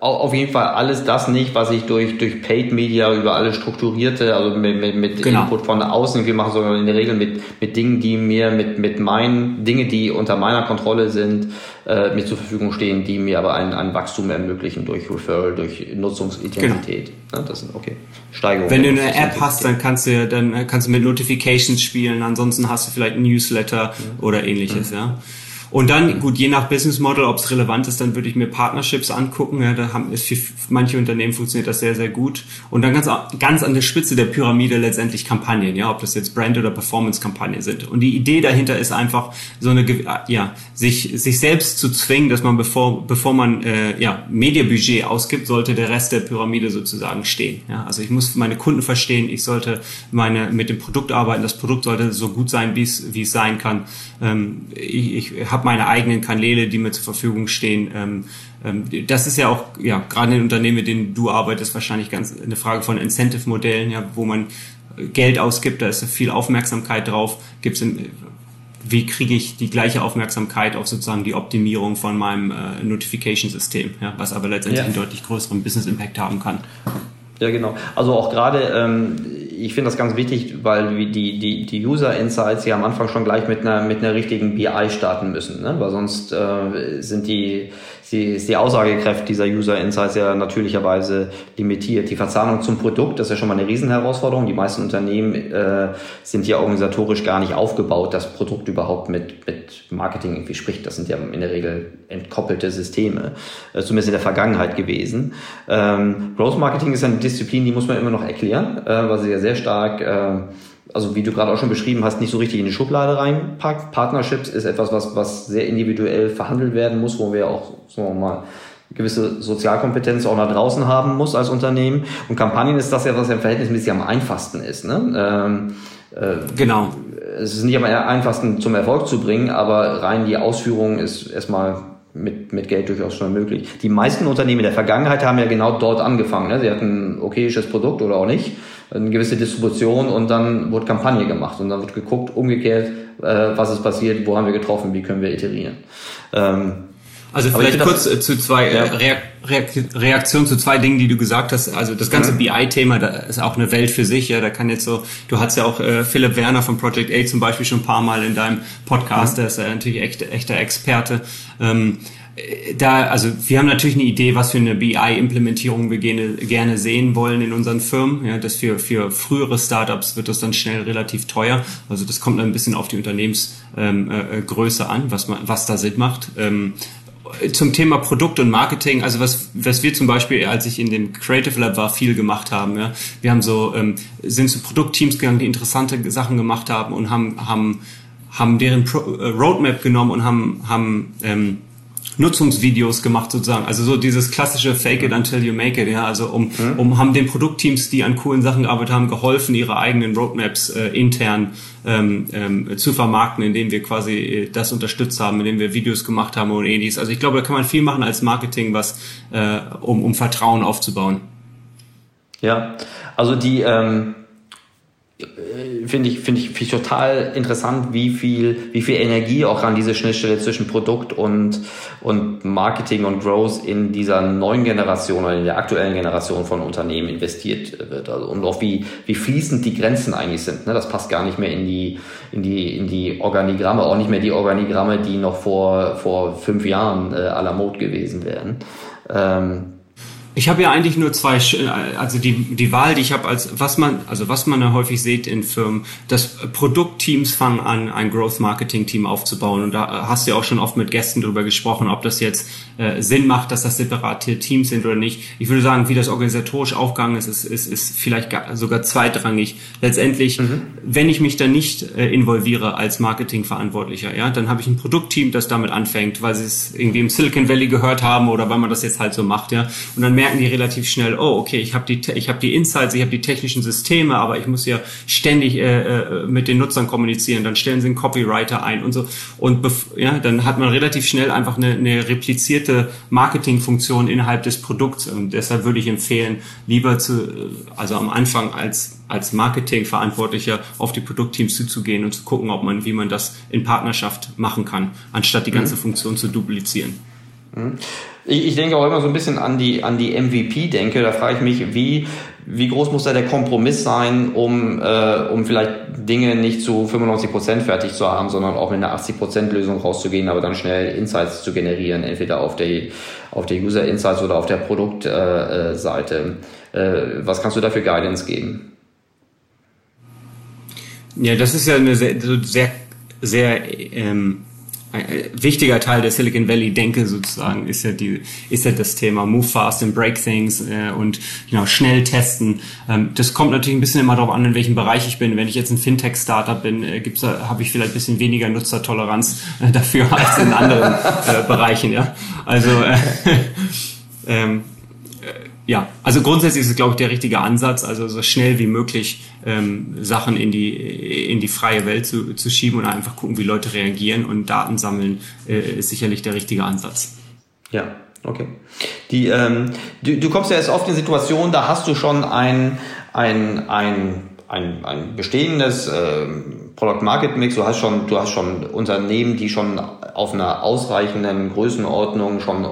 auf jeden Fall alles das nicht, was ich durch, durch Paid Media über alles strukturierte, also mit, mit, mit genau. Input von außen irgendwie mache, sondern in der Regel mit, mit Dingen, die mir, mit, mit meinen, Dinge, die unter meiner Kontrolle sind, äh, mir zur Verfügung stehen, die mir aber ein, ein Wachstum ermöglichen durch Referral, durch Nutzungsintensität. Genau. Ja, das sind, okay. Steigerung. Wenn du eine App hast, dann kannst du, dann kannst du mit Notifications spielen, ansonsten hast du vielleicht ein Newsletter mhm. oder ähnliches, mhm. ja. Und dann, gut, je nach Business Model, ob es relevant ist, dann würde ich mir Partnerships angucken. Ja, da haben, ist für manche Unternehmen funktioniert das sehr, sehr gut. Und dann ganz, ganz an der Spitze der Pyramide letztendlich Kampagnen, ja, ob das jetzt Brand- oder Performance-Kampagnen sind. Und die Idee dahinter ist einfach so eine, ja, sich, sich selbst zu zwingen, dass man bevor, bevor man, äh, ja, Mediabudget ausgibt, sollte der Rest der Pyramide sozusagen stehen. Ja, also ich muss meine Kunden verstehen, ich sollte meine, mit dem Produkt arbeiten, das Produkt sollte so gut sein, wie es, wie es sein kann. Ähm, ich ich habe meine eigenen Kanäle, die mir zur Verfügung stehen. Ähm, ähm, das ist ja auch, ja, gerade in Unternehmen, mit denen du arbeitest, wahrscheinlich ganz eine Frage von Incentive-Modellen, ja, wo man Geld ausgibt, da ist viel Aufmerksamkeit drauf. Gibt's in, wie kriege ich die gleiche Aufmerksamkeit auf sozusagen die Optimierung von meinem äh, Notification-System, ja, was aber letztendlich ja. einen deutlich größeren Business-Impact haben kann. Ja, genau. Also auch gerade, ähm, ich finde das ganz wichtig, weil die, die, die User Insights ja am Anfang schon gleich mit einer, mit einer richtigen BI starten müssen, ne? weil sonst äh, sind die die, ist die Aussagekraft dieser User Insights ja natürlicherweise limitiert. Die Verzahnung zum Produkt, das ist ja schon mal eine Riesenherausforderung. Die meisten Unternehmen äh, sind ja organisatorisch gar nicht aufgebaut, das Produkt überhaupt mit, mit Marketing irgendwie spricht. Das sind ja in der Regel entkoppelte Systeme, äh, zumindest in der Vergangenheit gewesen. Ähm, Growth Marketing ist eine Disziplin, die muss man immer noch erklären, äh, weil sie ja sehr stark äh, also wie du gerade auch schon beschrieben hast, nicht so richtig in die Schublade reinpackt. Partnerships ist etwas, was, was sehr individuell verhandelt werden muss, wo wir auch, sagen wir mal, gewisse Sozialkompetenz auch nach draußen haben muss als Unternehmen. Und Kampagnen ist das ja, was ja im Verhältnismäßig am einfachsten ist. Ne? Ähm, äh, genau. Es ist nicht am einfachsten zum Erfolg zu bringen, aber rein die Ausführung ist erstmal mit, mit Geld durchaus schon möglich. Die meisten Unternehmen in der Vergangenheit haben ja genau dort angefangen. Ne? Sie hatten ein okayisches Produkt oder auch nicht eine gewisse Distribution und dann wurde Kampagne gemacht und dann wird geguckt, umgekehrt, äh, was ist passiert, wo haben wir getroffen, wie können wir iterieren. Ähm, also vielleicht kurz das, äh, zu zwei äh, ja. Reak Reaktion zu zwei Dingen, die du gesagt hast. Also das ganze ja. BI-Thema, da ist auch eine Welt für sich. Ja, da kann jetzt so. Du hast ja auch äh, Philipp Werner von Project A zum Beispiel schon ein paar Mal in deinem Podcast. Ja. Der ist ja natürlich echt, echter Experte. Ähm, da, also wir haben natürlich eine Idee, was für eine BI-Implementierung wir gerne, gerne sehen wollen in unseren Firmen. Ja, das für, für frühere Startups wird das dann schnell relativ teuer. Also das kommt dann ein bisschen auf die Unternehmensgröße ähm, äh, an, was man, was da Sinn macht. Ähm, zum Thema Produkt und Marketing, also was, was wir zum Beispiel, als ich in dem Creative Lab war, viel gemacht haben. Ja, wir haben so ähm, sind zu Produktteams gegangen, die interessante Sachen gemacht haben und haben haben haben deren Pro äh, Roadmap genommen und haben haben ähm, Nutzungsvideos gemacht sozusagen. Also so dieses klassische Fake it until you make it, ja. Also um, mhm. um haben den Produktteams, die an coolen Sachen gearbeitet haben, geholfen, ihre eigenen Roadmaps äh, intern ähm, ähm, zu vermarkten, indem wir quasi äh, das unterstützt haben, indem wir Videos gemacht haben und ähnliches. Also ich glaube, da kann man viel machen als Marketing, was äh, um, um Vertrauen aufzubauen. Ja, also die ähm finde ich, finde ich, finde ich total interessant, wie viel, wie viel Energie auch an diese Schnittstelle zwischen Produkt und, und Marketing und Growth in dieser neuen Generation oder in der aktuellen Generation von Unternehmen investiert wird. Also, und auch wie, wie fließend die Grenzen eigentlich sind. Ne? Das passt gar nicht mehr in die, in die, in die Organigramme, auch nicht mehr die Organigramme, die noch vor, vor fünf Jahren äh, à la Mode gewesen wären. Ähm, ich habe ja eigentlich nur zwei, äh, also die, die Wahl, die ich habe, als was man, also was man ja häufig sieht in Firmen, dass Produktteams fangen an, ein Growth Marketing Team aufzubauen. Und da hast du ja auch schon oft mit Gästen drüber gesprochen, ob das jetzt äh, Sinn macht, dass das separate Teams sind oder nicht. Ich würde sagen, wie das organisatorisch aufgegangen ist, ist, ist, ist vielleicht gar, sogar zweitrangig. Letztendlich, mhm. wenn ich mich da nicht äh, involviere als Marketingverantwortlicher, ja, dann habe ich ein Produktteam, das damit anfängt, weil sie es irgendwie im Silicon Valley gehört haben oder weil man das jetzt halt so macht, ja. Und dann merken die relativ schnell, oh, okay, ich habe die, ich habe die Insights, ich habe die technischen Systeme, aber ich muss ja ständig äh, äh, mit den Nutzern kommunizieren. Dann stellen sie einen Copywriter ein und so. Und ja, dann hat man relativ schnell einfach eine, eine replizierte Marketingfunktion innerhalb des Produkts. Und deshalb würde ich empfehlen, lieber zu, äh, also am Anfang als als Marketingverantwortlicher auf die Produktteams zuzugehen und zu gucken, ob man, wie man das in Partnerschaft machen kann, anstatt die ganze mhm. Funktion zu duplizieren. Mhm. Ich, ich denke auch immer so ein bisschen an die, an die MVP-Denke. Da frage ich mich, wie, wie groß muss da der Kompromiss sein, um, äh, um vielleicht Dinge nicht zu 95 Prozent fertig zu haben, sondern auch mit einer 80 Prozent Lösung rauszugehen, aber dann schnell Insights zu generieren, entweder auf der, auf der User Insights oder auf der Produktseite. Äh, äh, was kannst du da für Guidance geben? Ja, das ist ja eine sehr, sehr, sehr ähm ein wichtiger Teil der Silicon Valley Denke sozusagen ist ja die ist ja das Thema Move fast and break things äh, und genau schnell testen. Ähm, das kommt natürlich ein bisschen immer darauf an, in welchem Bereich ich bin. Wenn ich jetzt ein Fintech Startup bin, äh, gibt's habe ich vielleicht ein bisschen weniger Nutzertoleranz äh, dafür als in anderen äh, Bereichen. Ja, also äh, ähm, ja, also grundsätzlich ist es, glaube ich, der richtige Ansatz, also so schnell wie möglich ähm, Sachen in die, in die freie Welt zu, zu schieben und einfach gucken, wie Leute reagieren und Daten sammeln, äh, ist sicherlich der richtige Ansatz. Ja, okay. Die, ähm, du, du kommst ja jetzt oft in Situationen, da hast du schon ein, ein, ein, ein, ein bestehendes äh, Product Market Mix, du hast schon, du hast schon Unternehmen, die schon auf einer ausreichenden Größenordnung schon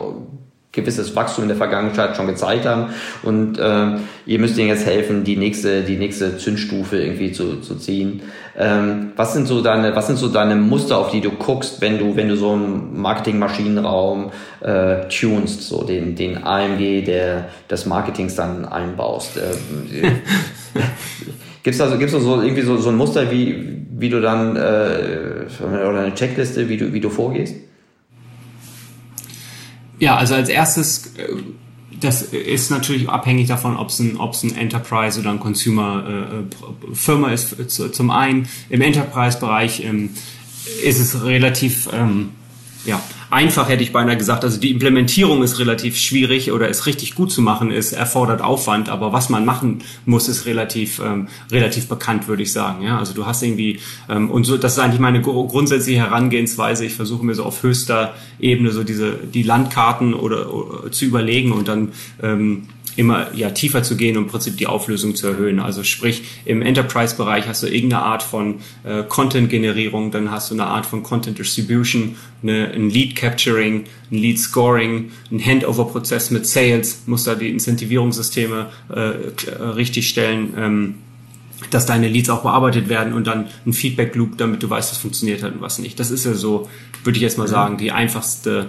gewisses Wachstum in der Vergangenheit schon gezeigt haben und äh, ihr müsst ihnen jetzt helfen, die nächste, die nächste Zündstufe irgendwie zu, zu ziehen. Ähm, was sind so deine, was sind so deine Muster, auf die du guckst, wenn du, wenn du so einen Marketingmaschinenraum äh, tunst, so den, den AMG der, des Marketings dann einbaust? Äh, Gibt's also gibt's also irgendwie so, so ein Muster, wie, wie du dann äh, oder eine Checkliste, wie du, wie du vorgehst? Ja, also als erstes, äh, das ist natürlich abhängig davon, ob es ein, ob's ein Enterprise oder ein Consumer-Firma äh, ist. Zum einen im Enterprise-Bereich ähm, ist es relativ ähm, ja, einfach, hätte ich beinahe gesagt. Also die Implementierung ist relativ schwierig oder ist richtig gut zu machen, ist erfordert Aufwand, aber was man machen muss, ist relativ ähm, relativ bekannt, würde ich sagen. Ja, also du hast irgendwie ähm, und so, das ist eigentlich meine grundsätzliche Herangehensweise. Ich versuche mir so auf höchster Ebene so diese die Landkarten oder, oder zu überlegen und dann ähm, immer ja tiefer zu gehen und im Prinzip die Auflösung zu erhöhen. Also sprich, im Enterprise-Bereich hast du irgendeine Art von äh, Content-Generierung, dann hast du eine Art von Content-Distribution, eine, ein Lead-Capturing, ein Lead-Scoring, ein Handover-Prozess mit Sales, musst da die Incentivierungssysteme äh, richtig stellen. Ähm, dass deine Leads auch bearbeitet werden und dann ein Feedback Loop, damit du weißt, was funktioniert hat und was nicht. Das ist ja so, würde ich jetzt mal sagen, die einfachste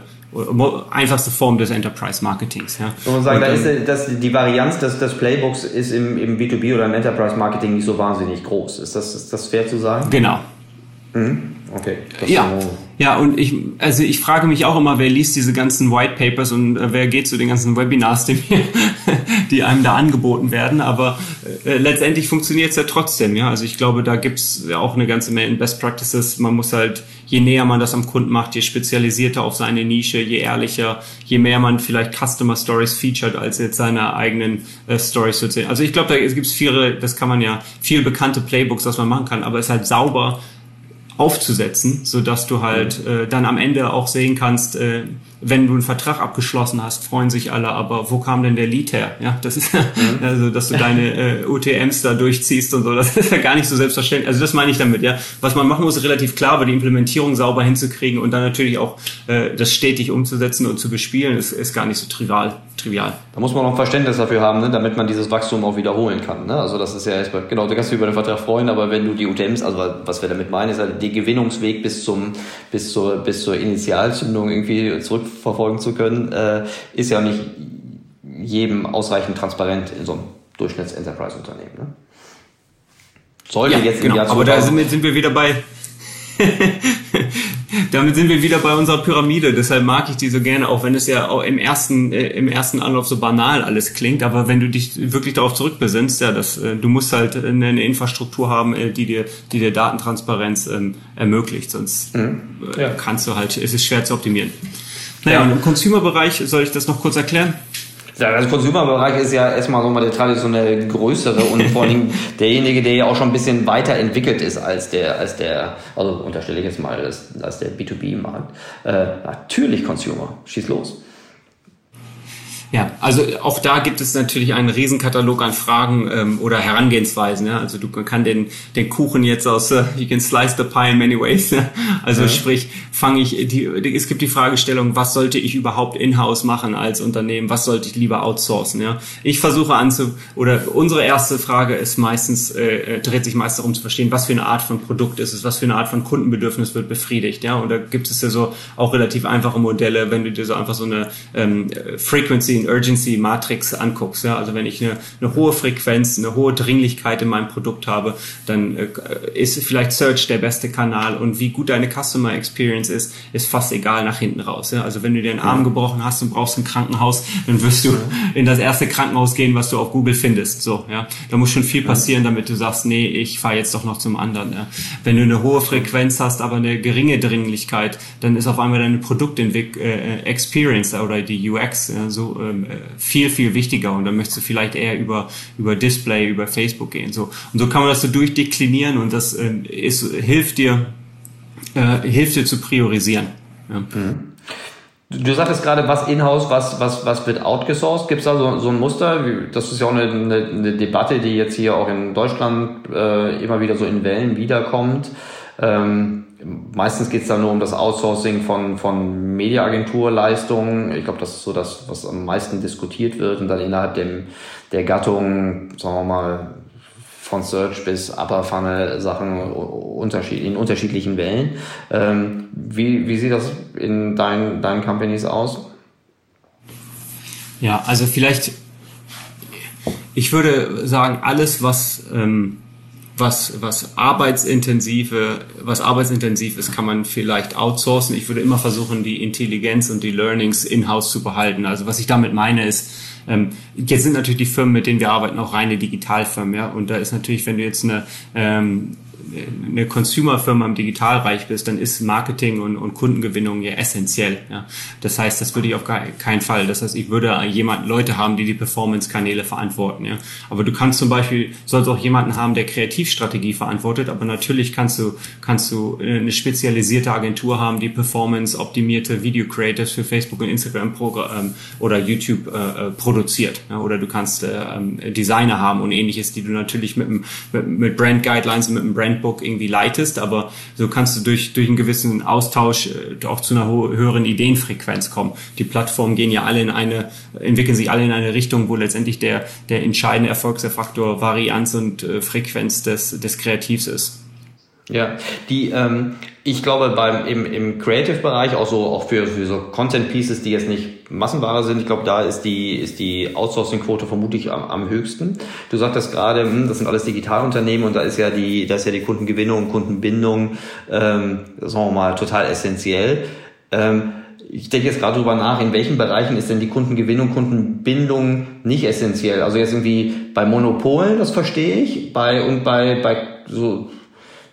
einfachste Form des Enterprise Marketings. Ja. Und man sagen, da ist das, die Varianz des, des Playbooks ist im, im B2B oder im Enterprise Marketing nicht so wahnsinnig groß. Ist das, ist das fair zu sagen? Genau. Mhm. Okay. Das ja. Ja, und ich, also ich frage mich auch immer, wer liest diese ganzen White Papers und äh, wer geht zu den ganzen Webinars, die, mir, die einem da angeboten werden. Aber äh, letztendlich funktioniert es ja trotzdem. Ja, also ich glaube, da gibt's ja auch eine ganze Menge Best Practices. Man muss halt, je näher man das am Kunden macht, je spezialisierter auf seine Nische, je ehrlicher, je mehr man vielleicht Customer Stories featured als jetzt seine eigenen äh, Stories zu erzählen. Also ich glaube, da gibt's viele, das kann man ja, viel bekannte Playbooks, was man machen kann, aber es ist halt sauber aufzusetzen, so dass du halt äh, dann am Ende auch sehen kannst, äh, wenn du einen Vertrag abgeschlossen hast, freuen sich alle, aber wo kam denn der Lead her? Ja, das ist mhm. also, dass du deine äh, UTMs da durchziehst und so, das ist ja gar nicht so selbstverständlich. Also das meine ich damit, ja. Was man machen muss, ist relativ klar, aber die Implementierung sauber hinzukriegen und dann natürlich auch äh, das stetig umzusetzen und zu bespielen, ist, ist gar nicht so trivial. trivial. Da muss man auch Verständnis dafür haben, ne, damit man dieses Wachstum auch wiederholen kann. Ne? Also das ist ja erstmal, genau, du kannst dich über den Vertrag freuen, aber wenn du die UTMs, also was wir damit meinen, ist halt die Gewinnungsweg bis zum, bis zur, bis zur Initialzündung irgendwie zurück verfolgen zu können, äh, ist ja nicht jedem ausreichend transparent in so einem Durchschnitts-Enterprise-Unternehmen. Ne? Sollte ja, jetzt genau. Aber da sind wir, sind wir wieder bei Damit sind wir wieder bei unserer Pyramide. Deshalb mag ich die so gerne, auch wenn es ja auch im ersten, äh, im ersten Anlauf so banal alles klingt. Aber wenn du dich wirklich darauf zurückbesinnst, ja, das, äh, du musst halt eine, eine Infrastruktur haben, äh, die dir, die dir Datentransparenz ähm, ermöglicht. Sonst mhm. Äh, ja. kannst du halt, es ist schwer zu optimieren. Naja, ja. und im Consumer-Bereich soll ich das noch kurz erklären? Ja, der Consumer-Bereich ist ja erstmal so mal der traditionell größere und vor allem derjenige, der ja auch schon ein bisschen weiterentwickelt ist als der, als der, also unterstelle ich jetzt mal, als, als der B2B-Markt. Äh, natürlich Consumer. Schieß los. Ja, also auch da gibt es natürlich einen Riesenkatalog an Fragen ähm, oder Herangehensweisen. Ja? Also du kann den, den Kuchen jetzt aus, uh, you can slice the pie in many ways. Ja? Also ja. sprich, fange ich, die, die, es gibt die Fragestellung, was sollte ich überhaupt in-house machen als Unternehmen? Was sollte ich lieber outsourcen? Ja? Ich versuche anzu, oder unsere erste Frage ist meistens, äh, äh, dreht sich meist darum zu verstehen, was für eine Art von Produkt ist es, was für eine Art von Kundenbedürfnis wird befriedigt. Ja? Und da gibt es ja so auch relativ einfache Modelle, wenn du dir so einfach so eine ähm, Frequency and Urgency Matrix anguckst, ja, also wenn ich eine, eine hohe Frequenz, eine hohe Dringlichkeit in meinem Produkt habe, dann äh, ist vielleicht Search der beste Kanal und wie gut deine Customer Experience ist, ist fast egal nach hinten raus. Ja. Also wenn du dir einen Arm gebrochen hast und brauchst ein Krankenhaus, dann wirst du in das erste Krankenhaus gehen, was du auf Google findest. So, ja, da muss schon viel passieren, damit du sagst, nee, ich fahre jetzt doch noch zum anderen. Ja. Wenn du eine hohe Frequenz hast, aber eine geringe Dringlichkeit, dann ist auf einmal deine Produktentwicklung äh, Experience oder die UX ja, so ähm, viel viel wichtiger und dann möchtest du vielleicht eher über über Display, über Facebook gehen. So und so kann man das so durchdeklinieren und das äh, ist, hilft dir äh, hilft dir zu priorisieren. Ja. Mhm. Du sagtest gerade, was in-house, was, was, was wird outgesourced? Gibt es da so, so ein Muster? Das ist ja auch eine, eine, eine Debatte, die jetzt hier auch in Deutschland äh, immer wieder so in Wellen wiederkommt. Ähm, meistens geht es dann nur um das Outsourcing von, von Mediaagenturleistungen. Ich glaube, das ist so das, was am meisten diskutiert wird und dann innerhalb dem, der Gattung, sagen wir mal, von Search bis Upper Funnel Sachen in unterschiedlichen Wellen. Ähm, wie, wie sieht das in deinen, deinen Companies aus? Ja, also vielleicht, ich würde sagen, alles, was, ähm, was, was arbeitsintensive, was arbeitsintensiv ist, kann man vielleicht outsourcen. Ich würde immer versuchen, die Intelligenz und die Learnings in-house zu behalten. Also was ich damit meine ist, ähm, jetzt sind natürlich die Firmen, mit denen wir arbeiten, auch reine Digitalfirmen, ja. Und da ist natürlich, wenn du jetzt eine ähm, eine Consumer-Firma im Digitalbereich bist, dann ist Marketing und, und Kundengewinnung ja essentiell. Ja. Das heißt, das würde ich auf keinen Fall. Das heißt, ich würde jemand Leute haben, die die Performance-Kanäle verantworten. Ja. Aber du kannst zum Beispiel, sollst auch jemanden haben, der Kreativstrategie verantwortet. Aber natürlich kannst du kannst du eine spezialisierte Agentur haben, die Performance-optimierte Video-Creatives für Facebook und Instagram ähm, oder YouTube äh, äh, produziert. Ja. Oder du kannst äh, ähm, Designer haben und ähnliches, die du natürlich mit, mit, mit Brand Guidelines und mit einem Brand Handbook irgendwie leitest, aber so kannst du durch, durch einen gewissen Austausch äh, auch zu einer höheren Ideenfrequenz kommen. Die Plattformen gehen ja alle in eine, entwickeln sich alle in eine Richtung, wo letztendlich der, der entscheidende Erfolgsfaktor Varianz und äh, Frequenz des, des Kreativs ist. Ja, die, ähm, ich glaube beim im, im Creative-Bereich auch so auch für, für so Content Pieces, die jetzt nicht Massenware sind, ich glaube da ist die ist die Outsourcing-Quote vermutlich am, am höchsten. Du sagtest gerade, hm, das sind alles Digitalunternehmen und da ist ja die da ist ja die Kundengewinnung, Kundenbindung, ähm, sagen wir mal total essentiell. Ähm, ich denke jetzt gerade drüber nach, in welchen Bereichen ist denn die Kundengewinnung, Kundenbindung nicht essentiell? Also jetzt irgendwie bei Monopolen, das verstehe ich, bei und bei bei so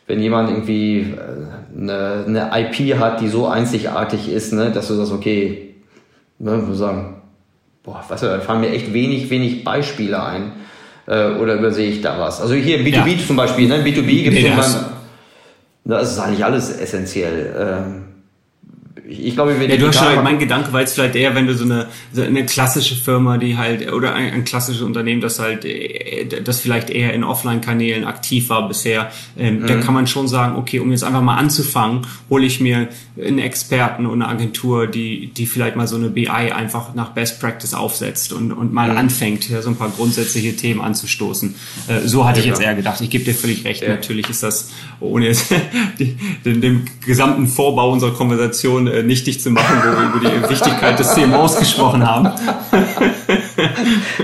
wenn jemand irgendwie äh, eine, eine IP hat, die so einzigartig ist, ne, dass du sagst, okay, ne, wir sagen, boah, du, da fallen mir echt wenig, wenig Beispiele ein. Äh, oder übersehe ich da was? Also hier B2B ja. zum Beispiel, ne? B2B gibt es nee, irgendwann. Das ist eigentlich alles essentiell. Ähm, ich glaube, wir ja, du hast schon, mein Gedanke war jetzt vielleicht eher, wenn du so eine, so eine klassische Firma, die halt, oder ein, ein klassisches Unternehmen, das halt, äh, das vielleicht eher in Offline-Kanälen aktiv war bisher, ähm, mhm. da kann man schon sagen, okay, um jetzt einfach mal anzufangen, hole ich mir einen Experten und eine Agentur, die, die vielleicht mal so eine BI einfach nach Best Practice aufsetzt und, und mal mhm. anfängt, ja, so ein paar grundsätzliche Themen anzustoßen. Äh, so hatte ja, ich jetzt eher gedacht. Ich gebe dir völlig recht. Ja. Natürlich ist das, ohne jetzt den, den gesamten Vorbau unserer Konversation äh, nichtig zu machen, wo wir über die Wichtigkeit des CMOs gesprochen haben.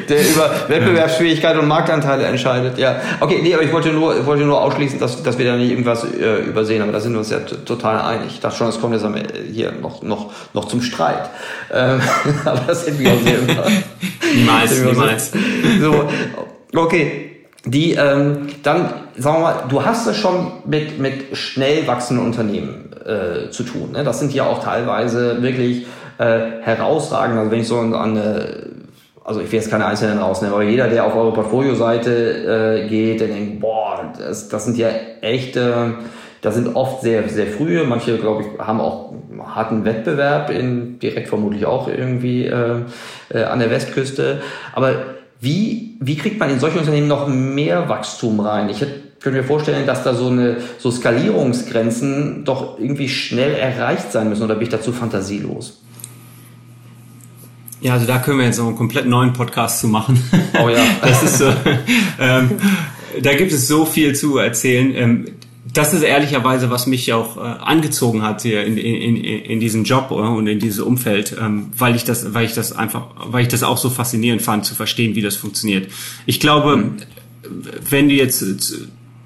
Der über Wettbewerbsfähigkeit und Marktanteile entscheidet. Ja, okay, nee, aber ich wollte nur, wollte nur ausschließen, dass, dass wir da nicht irgendwas äh, übersehen, aber da sind wir uns ja total einig. Ich dachte schon, es kommt jetzt hier noch, noch, noch zum Streit. Ähm, aber das sind wir hier immer. Niemals, niemals. So, okay. Die, ähm, dann, sagen wir mal, du hast es schon mit, mit schnell wachsenden Unternehmen äh, zu tun. Ne? Das sind ja auch teilweise wirklich äh, herausragend. Also wenn ich so an eine, also ich will jetzt keine Einzelnen rausnehmen, aber jeder, der auf eure Portfolio-Seite äh, geht, der denkt, boah, das, das sind ja echte, das sind oft sehr, sehr frühe. Manche, glaube ich, haben auch harten Wettbewerb in direkt vermutlich auch irgendwie äh, äh, an der Westküste. Aber wie, wie kriegt man in solche Unternehmen noch mehr Wachstum rein? Ich könnte mir vorstellen, dass da so eine so Skalierungsgrenzen doch irgendwie schnell erreicht sein müssen oder bin ich dazu fantasielos? Ja, also da können wir jetzt noch einen komplett neuen Podcast zu machen. Oh ja. Das ist so, ähm, da gibt es so viel zu erzählen. Ähm, das ist ehrlicherweise, was mich auch äh, angezogen hat hier in, in, in diesen Job oder, und in dieses Umfeld, ähm, weil ich das, weil ich das einfach, weil ich das auch so faszinierend fand, zu verstehen, wie das funktioniert. Ich glaube, mhm. wenn du jetzt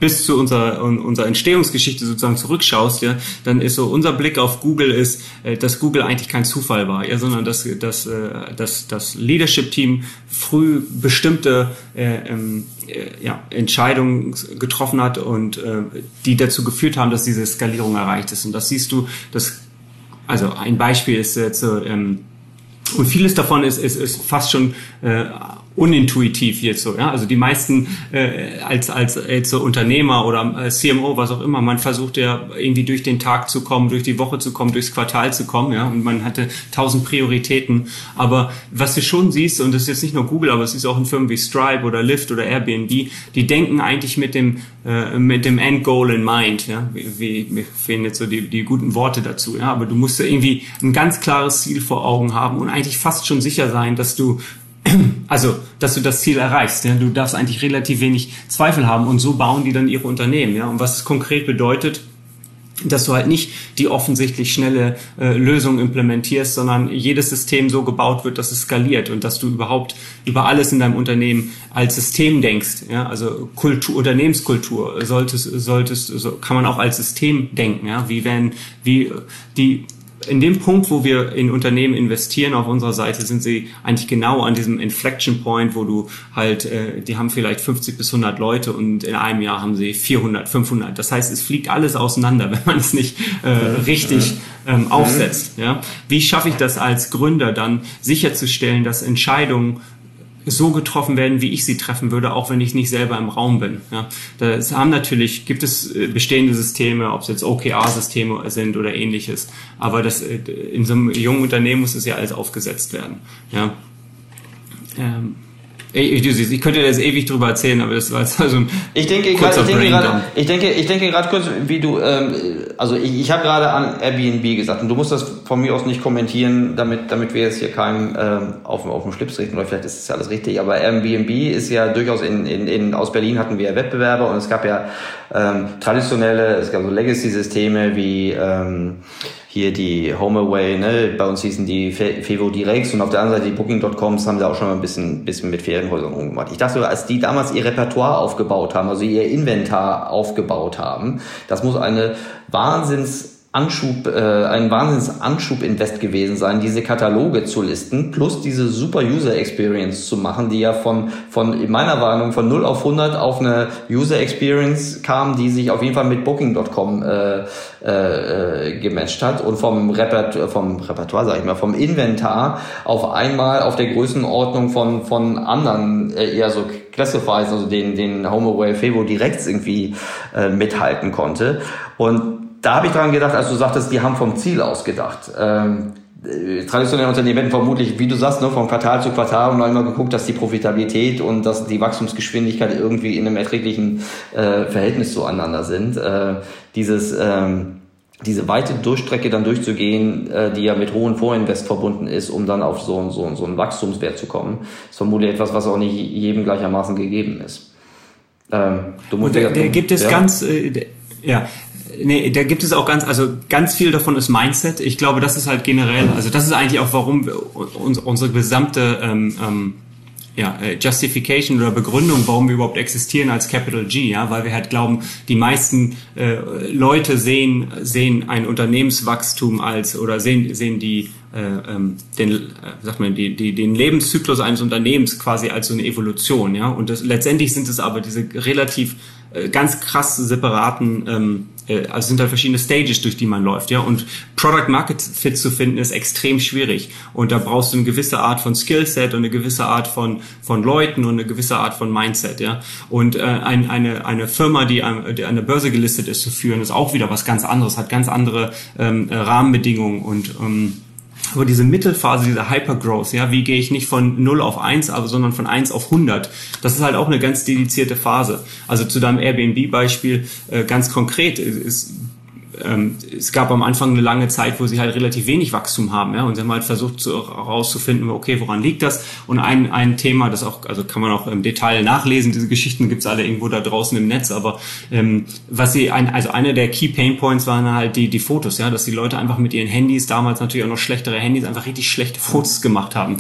bis zu unserer, unserer Entstehungsgeschichte sozusagen zurückschaust, ja, dann ist so unser Blick auf Google ist, äh, dass Google eigentlich kein Zufall war, ja, sondern dass, dass, äh, dass das Leadership-Team früh bestimmte äh, ähm, äh, ja, Entscheidungen getroffen hat und äh, die dazu geführt haben, dass diese Skalierung erreicht ist. Und das siehst du, dass also ein Beispiel ist jetzt so, ähm, und vieles davon ist, ist, ist fast schon äh, unintuitiv jetzt so. Ja? Also die meisten äh, als als als Unternehmer oder als CMO, was auch immer, man versucht ja irgendwie durch den Tag zu kommen, durch die Woche zu kommen, durchs Quartal zu kommen, ja, und man hatte tausend Prioritäten. Aber was du schon siehst, und das ist jetzt nicht nur Google, aber es ist auch in Firmen wie Stripe oder Lyft oder Airbnb, die denken eigentlich mit dem äh, mit dem Endgoal in mind, ja, wie, wie fehlen jetzt so die, die guten Worte dazu, ja, aber du musst ja irgendwie ein ganz klares Ziel vor Augen haben und eigentlich fast schon sicher sein, dass du also, dass du das Ziel erreichst. Ja? Du darfst eigentlich relativ wenig Zweifel haben und so bauen die dann ihre Unternehmen. Ja? Und was es konkret bedeutet, dass du halt nicht die offensichtlich schnelle äh, Lösung implementierst, sondern jedes System so gebaut wird, dass es skaliert und dass du überhaupt über alles in deinem Unternehmen als System denkst. Ja? Also Kultur, Unternehmenskultur solltest, solltest, so kann man auch als System denken. Ja? Wie wenn, wie die in dem Punkt, wo wir in Unternehmen investieren auf unserer Seite, sind sie eigentlich genau an diesem Inflection Point, wo du halt, äh, die haben vielleicht 50 bis 100 Leute und in einem Jahr haben sie 400, 500. Das heißt, es fliegt alles auseinander, wenn man es nicht äh, richtig ähm, aufsetzt. Ja? Wie schaffe ich das als Gründer dann sicherzustellen, dass Entscheidungen so getroffen werden, wie ich sie treffen würde, auch wenn ich nicht selber im Raum bin. Ja, das haben natürlich, gibt es äh, bestehende Systeme, ob es jetzt OKR-Systeme sind oder ähnliches, aber das, äh, in so einem jungen Unternehmen muss es ja alles aufgesetzt werden. Ja. Ähm, ich, ich könnte das ewig drüber erzählen, aber das war jetzt also ein ich denke gerade, ich denke gerade, ich denke, ich denke gerade kurz, wie du, ähm, also ich, ich habe gerade an Airbnb gesagt und du musst das von mir aus nicht kommentieren, damit, damit wir jetzt hier keinem ähm, auf, auf den Schlips richten oder vielleicht ist das ja alles richtig, aber Airbnb ist ja durchaus in, in, in aus Berlin hatten wir Wettbewerber und es gab ja ähm, traditionelle, es gab so Legacy-Systeme wie ähm, hier die HomeAway, ne, bei uns hießen die Fevo Directs und auf der anderen Seite die Booking.coms haben sie auch schon mal ein bisschen, bisschen mit Ferienhäusern rumgemacht. Ich dachte, als die damals ihr Repertoire aufgebaut haben, also ihr Inventar aufgebaut haben, das muss eine Wahnsinns Anschub, äh, ein Wahnsinns-Anschub-Invest gewesen sein, diese Kataloge zu listen, plus diese super User Experience zu machen, die ja von, von in meiner Warnung von 0 auf 100 auf eine User Experience kam, die sich auf jeden Fall mit Booking.com äh, äh, gematcht hat und vom, Repertoire, vom Repertoire, sag ich mal, vom Inventar auf einmal auf der Größenordnung von, von anderen äh, eher so Classifies, also den, den HomeAway Fevo direkt irgendwie äh, mithalten konnte. Und da habe ich dran gedacht, als du sagtest, die haben vom Ziel aus gedacht. Ähm, äh, traditionelle Unternehmen hätten vermutlich, wie du sagst, ne, von Quartal zu Quartal und noch immer geguckt, dass die Profitabilität und dass die Wachstumsgeschwindigkeit irgendwie in einem erträglichen äh, Verhältnis zueinander sind. Äh, dieses ähm, diese weite Durchstrecke dann durchzugehen, äh, die ja mit hohen Vorinvest verbunden ist, um dann auf so, so, so einen Wachstumswert zu kommen, ist vermutlich etwas, was auch nicht jedem gleichermaßen gegeben ist. Ähm, du musst und da, da gibt es ja? ganz, äh, ja, nee, da gibt es auch ganz, also ganz viel davon ist Mindset. Ich glaube, das ist halt generell, also das ist eigentlich auch, warum wir, unsere gesamte ähm, ähm, ja, äh, Justification oder Begründung, warum wir überhaupt existieren als Capital G, ja, weil wir halt glauben, die meisten äh, Leute sehen sehen ein Unternehmenswachstum als oder sehen sehen die äh, ähm, den äh, sagt man die, die den Lebenszyklus eines Unternehmens quasi als so eine Evolution, ja, und das, letztendlich sind es aber diese relativ äh, ganz krass separaten ähm, äh, also sind da verschiedene Stages, durch die man läuft, ja. Und Product Market Fit zu finden ist extrem schwierig. Und da brauchst du eine gewisse Art von Skillset und eine gewisse Art von von Leuten und eine gewisse Art von Mindset, ja. Und äh, ein, eine eine Firma, die, die an der Börse gelistet ist, zu führen, ist auch wieder was ganz anderes, hat ganz andere ähm, Rahmenbedingungen und ähm, aber diese Mittelphase, diese Hypergrowth, ja, wie gehe ich nicht von 0 auf 1, aber sondern von 1 auf 100, das ist halt auch eine ganz dedizierte Phase. Also zu deinem Airbnb-Beispiel äh, ganz konkret ist, ähm, es gab am Anfang eine lange Zeit, wo sie halt relativ wenig Wachstum haben, ja, und sie haben halt versucht zu, herauszufinden, okay, woran liegt das? Und ein, ein Thema, das auch, also kann man auch im Detail nachlesen, diese Geschichten gibt's alle irgendwo da draußen im Netz, aber ähm, was sie, ein, also eine der Key Pain Points waren halt die, die Fotos, ja, dass die Leute einfach mit ihren Handys, damals natürlich auch noch schlechtere Handys, einfach richtig schlechte Fotos gemacht haben.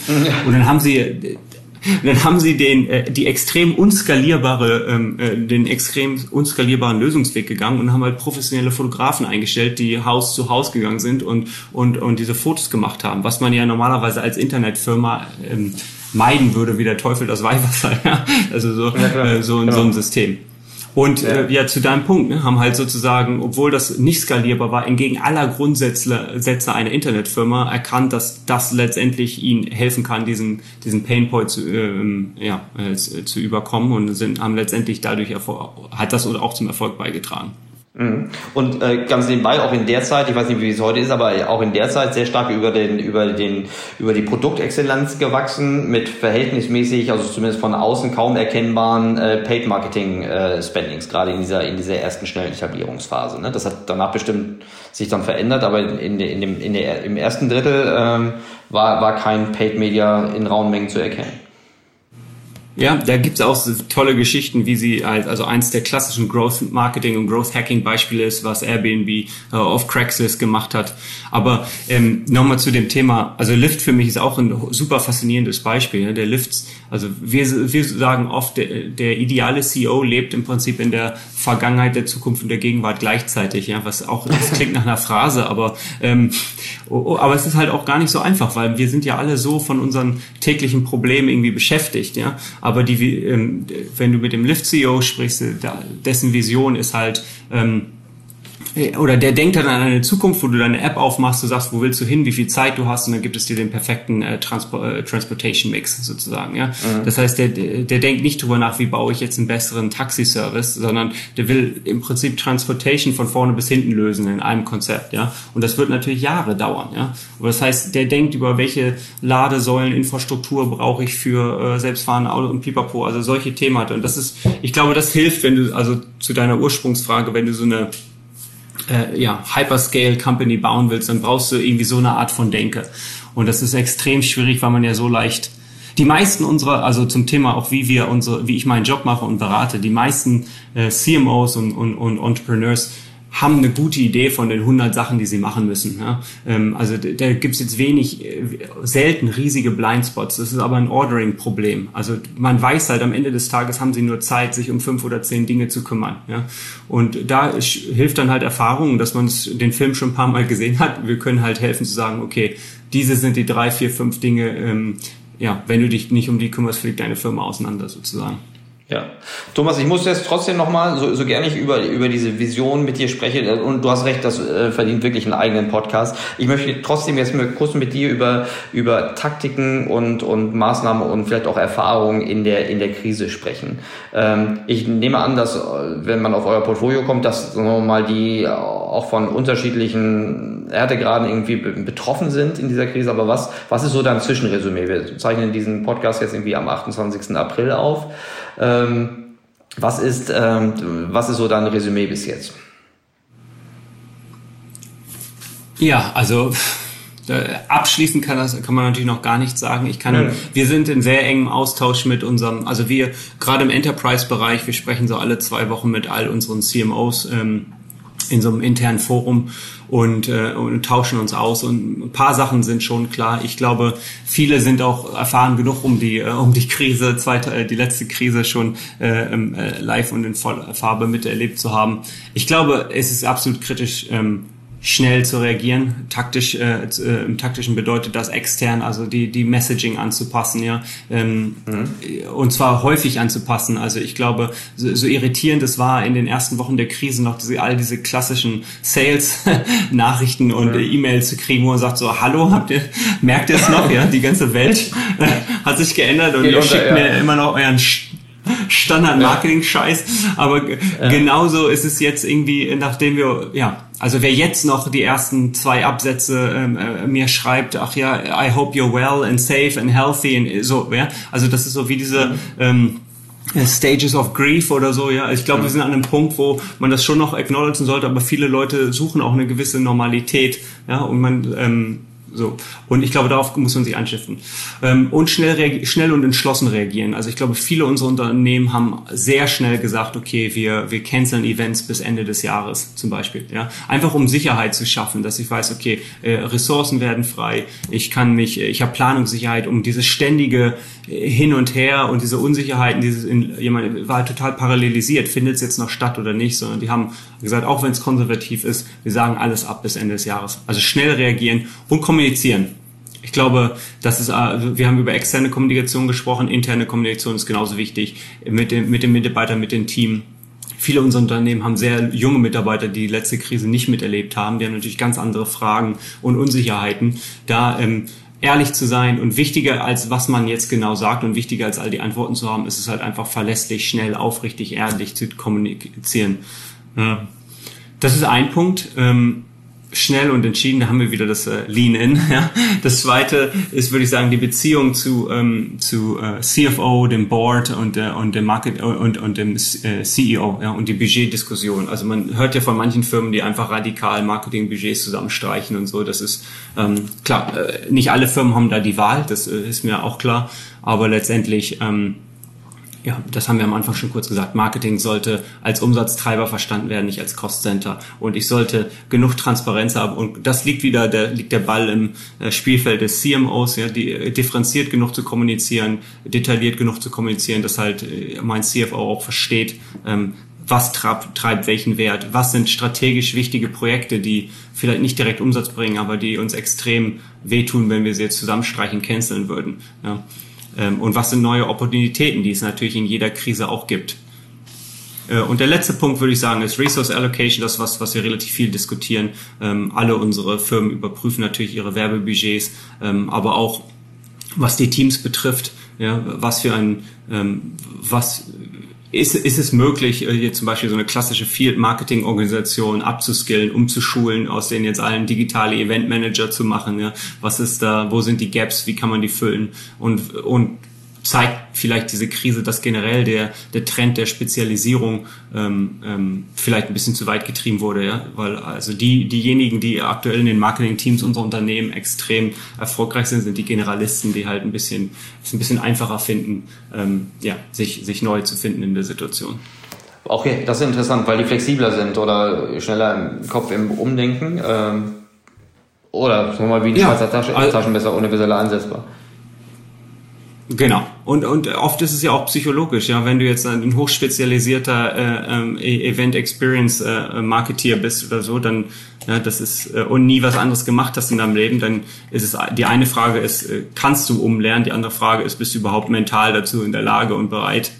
Und dann haben sie dann haben sie den, äh, die extrem unskalierbare, ähm, äh, den extrem unskalierbaren Lösungsweg gegangen und haben halt professionelle Fotografen eingestellt, die Haus zu Haus gegangen sind und, und, und diese Fotos gemacht haben, was man ja normalerweise als Internetfirma ähm, meiden würde, wie der Teufel das Weihwasser. Ja? Also so, ja, äh, so, so ein System. Und ja. Äh, ja, zu deinem Punkt, ne, haben halt sozusagen, obwohl das nicht skalierbar war, entgegen aller Grundsätze einer Internetfirma erkannt, dass das letztendlich ihnen helfen kann, diesen, diesen Painpoint zu, ähm, ja, äh, zu überkommen und sind, haben letztendlich dadurch, hat das auch zum Erfolg beigetragen. Mhm. Und äh, ganz nebenbei auch in der Zeit, ich weiß nicht, wie es heute ist, aber auch in der Zeit sehr stark über den über den über die Produktexzellenz gewachsen mit verhältnismäßig, also zumindest von außen kaum erkennbaren äh, Paid Marketing äh, Spendings, gerade in dieser in dieser ersten schnellen Etablierungsphase. Ne? Das hat danach bestimmt sich dann verändert, aber in, in dem in der im ersten Drittel ähm, war war kein Paid Media in rauen Mengen zu erkennen. Ja, da gibt's auch so tolle Geschichten, wie sie halt, also eins der klassischen Growth Marketing und Growth Hacking Beispiele ist, was Airbnb äh, auf Craigslist gemacht hat. Aber ähm, nochmal zu dem Thema, also Lyft für mich ist auch ein super faszinierendes Beispiel. Ja? Der Lyft, also wir, wir sagen oft, der, der ideale CEO lebt im Prinzip in der Vergangenheit, der Zukunft und der Gegenwart gleichzeitig, ja, was auch, das klingt nach einer Phrase, aber, ähm, oh, oh, aber es ist halt auch gar nicht so einfach, weil wir sind ja alle so von unseren täglichen Problemen irgendwie beschäftigt, ja aber die, ähm, wenn du mit dem Lyft-CEO sprichst, äh, dessen Vision ist halt, ähm, oder der denkt dann an eine Zukunft, wo du deine App aufmachst, du sagst, wo willst du hin, wie viel Zeit du hast und dann gibt es dir den perfekten äh, Transport, äh, Transportation Mix sozusagen. Ja? Mhm. Das heißt, der, der denkt nicht drüber nach, wie baue ich jetzt einen besseren Taxiservice, sondern der will im Prinzip Transportation von vorne bis hinten lösen in einem Konzept. Ja? Und das wird natürlich Jahre dauern. Ja? Aber das heißt, der denkt über welche Ladesäulen, Infrastruktur brauche ich für äh, selbstfahrende Auto und Pipapo, also solche Themen. Und das ist, ich glaube, das hilft, wenn du, also zu deiner Ursprungsfrage, wenn du so eine äh, ja, Hyperscale Company bauen willst, dann brauchst du irgendwie so eine Art von Denke. Und das ist extrem schwierig, weil man ja so leicht die meisten unserer, also zum Thema auch wie wir unsere, wie ich meinen Job mache und berate, die meisten äh, CMOs und, und, und Entrepreneurs haben eine gute Idee von den 100 Sachen, die sie machen müssen. Ja? Ähm, also da gibt's jetzt wenig, äh, selten riesige Blindspots. Das ist aber ein Ordering-Problem. Also man weiß halt, am Ende des Tages haben sie nur Zeit, sich um fünf oder zehn Dinge zu kümmern. Ja? Und da hilft dann halt Erfahrung, dass man den Film schon ein paar Mal gesehen hat. Wir können halt helfen zu sagen, okay, diese sind die drei, vier, fünf Dinge, ähm, ja, wenn du dich nicht um die kümmerst, fliegt deine Firma auseinander sozusagen. Ja. Thomas, ich muss jetzt trotzdem nochmal, so, so gerne ich über, über diese Vision mit dir spreche, und du hast recht, das äh, verdient wirklich einen eigenen Podcast. Ich möchte trotzdem jetzt mal kurz mit dir über, über Taktiken und, und Maßnahmen und vielleicht auch Erfahrungen in der, in der Krise sprechen. Ähm, ich nehme an, dass, wenn man auf euer Portfolio kommt, dass sagen wir mal die auch von unterschiedlichen Härtegraden irgendwie betroffen sind in dieser Krise. Aber was, was ist so dein Zwischenresümee? Wir zeichnen diesen Podcast jetzt irgendwie am 28. April auf. Ähm, was ist, ähm, was ist so dein Resümee bis jetzt? Ja, also äh, abschließend kann das kann man natürlich noch gar nichts sagen. Ich kann, ja. wir sind in sehr engem Austausch mit unserem, also wir gerade im Enterprise-Bereich, wir sprechen so alle zwei Wochen mit all unseren CMOs ähm, in so einem internen Forum und, äh, und tauschen uns aus. Und ein paar Sachen sind schon klar. Ich glaube, viele sind auch erfahren genug, um die, äh, um die Krise, zweite, äh, die letzte Krise schon äh, äh, live und in voller Farbe miterlebt zu haben. Ich glaube, es ist absolut kritisch, ähm, schnell zu reagieren. Taktisch, äh, äh, im taktischen bedeutet das extern, also die die Messaging anzupassen, ja, ähm, mhm. und zwar häufig anzupassen. Also ich glaube, so, so irritierend es war in den ersten Wochen der Krise noch diese, all diese klassischen Sales-Nachrichten und mhm. E-Mails zu kriegen, wo man sagt so, hallo, habt ihr, merkt ihr es noch, ja, die ganze Welt hat sich geändert und Geht ihr unter, schickt ja. mir immer noch euren Standard-Marketing-Scheiß. Aber ja. genauso ist es jetzt irgendwie, nachdem wir, ja, also wer jetzt noch die ersten zwei Absätze ähm, äh, mir schreibt, ach ja, I hope you're well and safe and healthy and so, ja, also das ist so wie diese, mhm. ähm, äh, Stages of Grief oder so, ja. Ich glaube, wir sind an einem Punkt, wo man das schon noch acknowledgen sollte, aber viele Leute suchen auch eine gewisse Normalität, ja, und man ähm, so. Und ich glaube, darauf muss man sich einschiffen. Ähm, und schnell, schnell und entschlossen reagieren. Also ich glaube, viele unserer Unternehmen haben sehr schnell gesagt, okay, wir, wir canceln Events bis Ende des Jahres zum Beispiel. Ja? Einfach um Sicherheit zu schaffen, dass ich weiß, okay, äh, Ressourcen werden frei, ich kann mich, ich habe Planungssicherheit, um dieses ständige äh, Hin und Her und diese Unsicherheiten, dieses in, jemand war total parallelisiert, findet es jetzt noch statt oder nicht, sondern die haben gesagt, auch wenn es konservativ ist, wir sagen alles ab bis Ende des Jahres. Also schnell reagieren und kommunizieren. Ich glaube, das ist, äh, wir haben über externe Kommunikation gesprochen, interne Kommunikation ist genauso wichtig mit dem, mit dem Mitarbeiter, mit dem Team. Viele unserer Unternehmen haben sehr junge Mitarbeiter, die die letzte Krise nicht miterlebt haben. Die haben natürlich ganz andere Fragen und Unsicherheiten. Da ähm, ehrlich zu sein und wichtiger als was man jetzt genau sagt und wichtiger als all die Antworten zu haben, ist es halt einfach verlässlich, schnell, aufrichtig, ehrlich zu kommunizieren. Das ist ein Punkt. Ähm, schnell und entschieden, da haben wir wieder das äh, Lean-In. Ja. Das zweite ist, würde ich sagen, die Beziehung zu, ähm, zu äh, CFO, dem Board und, äh, und dem Market und, und dem äh, CEO ja, und die Budgetdiskussion. Also man hört ja von manchen Firmen, die einfach radikal Marketingbudgets zusammenstreichen und so. Das ist ähm, klar, äh, nicht alle Firmen haben da die Wahl, das äh, ist mir auch klar, aber letztendlich ähm, ja, das haben wir am Anfang schon kurz gesagt. Marketing sollte als Umsatztreiber verstanden werden, nicht als Cost Center. Und ich sollte genug Transparenz haben. Und das liegt wieder, der, liegt der Ball im äh, Spielfeld des CMOs, ja, die äh, differenziert genug zu kommunizieren, detailliert genug zu kommunizieren, dass halt äh, mein CFO auch versteht, ähm, was treibt, treibt welchen Wert, was sind strategisch wichtige Projekte, die vielleicht nicht direkt Umsatz bringen, aber die uns extrem wehtun, wenn wir sie jetzt zusammenstreichen, canceln würden. Ja. Ähm, und was sind neue Opportunitäten, die es natürlich in jeder Krise auch gibt. Äh, und der letzte Punkt würde ich sagen ist Resource Allocation, das was, was wir relativ viel diskutieren. Ähm, alle unsere Firmen überprüfen natürlich ihre Werbebudgets, ähm, aber auch was die Teams betrifft, ja, was für ein, was ist, ist es möglich, äh, hier zum Beispiel so eine klassische Field-Marketing-Organisation abzuskillen, umzuschulen, aus denen jetzt allen digitale Event-Manager zu machen? Ja? Was ist da, wo sind die Gaps, wie kann man die füllen? Und, und zeigt vielleicht diese Krise, dass generell der, der Trend der Spezialisierung ähm, ähm, vielleicht ein bisschen zu weit getrieben wurde, ja, weil also die diejenigen, die aktuell in den Marketing-Teams unserer Unternehmen extrem erfolgreich sind, sind die Generalisten, die halt ein bisschen es ein bisschen einfacher finden, ähm, ja, sich sich neu zu finden in der Situation. Okay, das ist interessant, weil die flexibler sind oder schneller im Kopf im Umdenken. Ähm, oder sagen wir mal wie die ja, Schweizer Tasche, also, Taschenmesser universell einsetzbar. Genau. Und, und oft ist es ja auch psychologisch, ja, wenn du jetzt ein hochspezialisierter äh, ähm, e-, Event Experience äh, Marketeer bist oder so, dann ja, das ist äh, und nie was anderes gemacht hast in deinem Leben, dann ist es die eine Frage ist, äh, kannst du umlernen, die andere Frage ist, bist du überhaupt mental dazu in der Lage und bereit?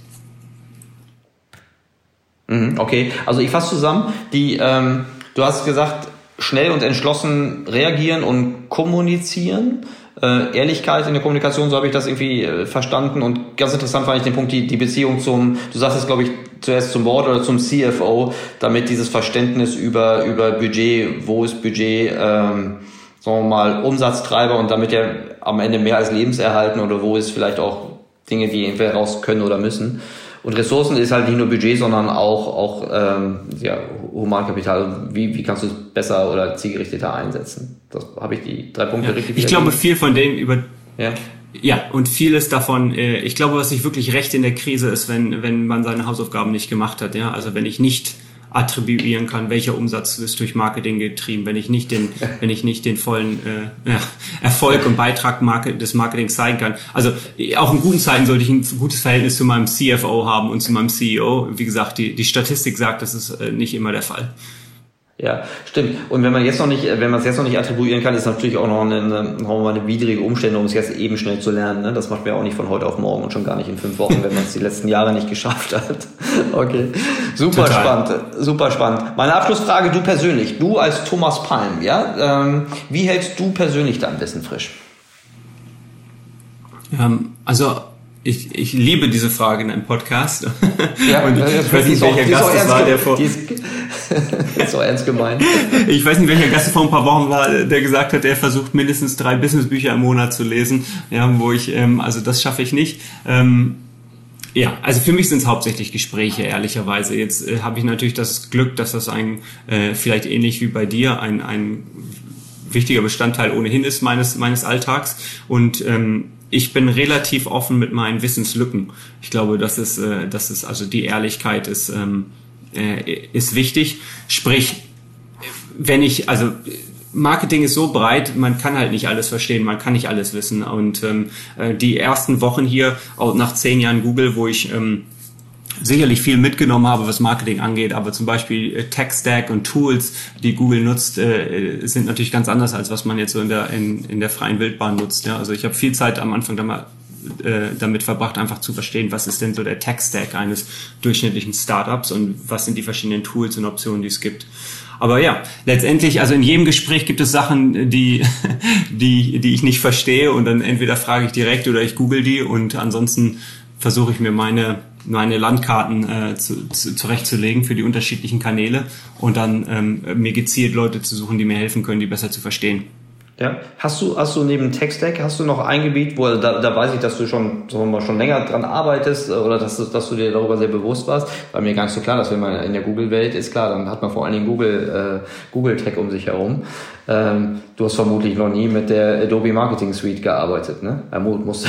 Mhm, okay, also ich fasse zusammen, die ähm, du hast gesagt, schnell und entschlossen reagieren und kommunizieren äh, Ehrlichkeit in der Kommunikation, so habe ich das irgendwie äh, verstanden. Und ganz interessant fand ich den Punkt, die, die Beziehung zum, du sagst es, glaube ich, zuerst zum Board oder zum CFO, damit dieses Verständnis über, über Budget, wo ist Budget, ähm, sagen wir mal, Umsatztreiber und damit ja am Ende mehr als Lebenserhalten oder wo ist vielleicht auch Dinge, die entweder raus können oder müssen. Und Ressourcen ist halt nicht nur Budget, sondern auch, auch ähm, ja, Humankapital. Wie, wie kannst du es besser oder zielgerichteter einsetzen? Das habe ich die drei Punkte ja, richtig. Ich glaube, viel von dem über ja. Ja, und vieles davon, äh, ich glaube, was ich wirklich recht in der Krise ist, wenn, wenn man seine Hausaufgaben nicht gemacht hat. Ja, also wenn ich nicht attribuieren kann, welcher Umsatz ist durch Marketing getrieben, wenn ich nicht den, wenn ich nicht den vollen äh, ja, Erfolg und Beitrag des Marketings zeigen kann. Also auch in guten Zeiten sollte ich ein gutes Verhältnis zu meinem CFO haben und zu meinem CEO. Wie gesagt, die, die Statistik sagt, das ist äh, nicht immer der Fall. Ja, stimmt. Und wenn man jetzt noch nicht, wenn man es jetzt noch nicht attribuieren kann, ist natürlich auch noch eine, eine, eine widrige Umstände, um es jetzt eben schnell zu lernen. Ne? Das macht man ja auch nicht von heute auf morgen und schon gar nicht in fünf Wochen, wenn man es die letzten Jahre nicht geschafft hat. Okay, super Total. spannend, super spannend. Meine Abschlussfrage: Du persönlich, du als Thomas Palm, ja, ähm, wie hältst du persönlich dein Wissen frisch? Ähm, also ich, ich liebe diese Frage in einem Podcast. Ja, und ich weiß nicht, welcher Gast es war, der vor. Die ist, ist so ernst gemeint. Ich weiß nicht, welcher Gast vor ein paar Wochen war, der gesagt hat, er versucht mindestens drei Businessbücher im Monat zu lesen. Ja, wo ich, ähm, also das schaffe ich nicht. Ähm, Ja, also für mich sind es hauptsächlich Gespräche, ehrlicherweise. Jetzt äh, habe ich natürlich das Glück, dass das ein, äh, vielleicht ähnlich wie bei dir, ein, ein wichtiger Bestandteil ohnehin ist meines, meines Alltags. Und ähm, ich bin relativ offen mit meinen Wissenslücken. Ich glaube, das ist, äh, das ist also die Ehrlichkeit ist, ähm, äh, ist wichtig. Sprich, wenn ich, also Marketing ist so breit, man kann halt nicht alles verstehen, man kann nicht alles wissen. Und ähm, äh, die ersten Wochen hier, auch nach zehn Jahren Google, wo ich ähm, sicherlich viel mitgenommen habe, was Marketing angeht, aber zum Beispiel äh, Tech-Stack und Tools, die Google nutzt, äh, sind natürlich ganz anders, als was man jetzt so in der, in, in der freien Wildbahn nutzt. Ja? Also ich habe viel Zeit am Anfang damit, äh, damit verbracht, einfach zu verstehen, was ist denn so der Tech-Stack eines durchschnittlichen Startups und was sind die verschiedenen Tools und Optionen, die es gibt. Aber ja, letztendlich, also in jedem Gespräch gibt es Sachen, die, die, die ich nicht verstehe und dann entweder frage ich direkt oder ich google die und ansonsten versuche ich mir meine, meine Landkarten äh, zu, zu, zurechtzulegen für die unterschiedlichen Kanäle und dann ähm, mir gezielt Leute zu suchen, die mir helfen können, die besser zu verstehen. Ja. Hast du, hast du neben Tech-Stack, hast du noch ein Gebiet, wo, da, da weiß ich, dass du schon, sagen wir mal, schon länger dran arbeitest oder dass, du, dass du dir darüber sehr bewusst warst. War mir nicht so klar, dass wenn man in der Google-Welt ist, klar, dann hat man vor allen Dingen Google, äh, Google Tech um sich herum. Ähm, du hast vermutlich noch nie mit der Adobe Marketing Suite gearbeitet, ne? Herr Mut muss,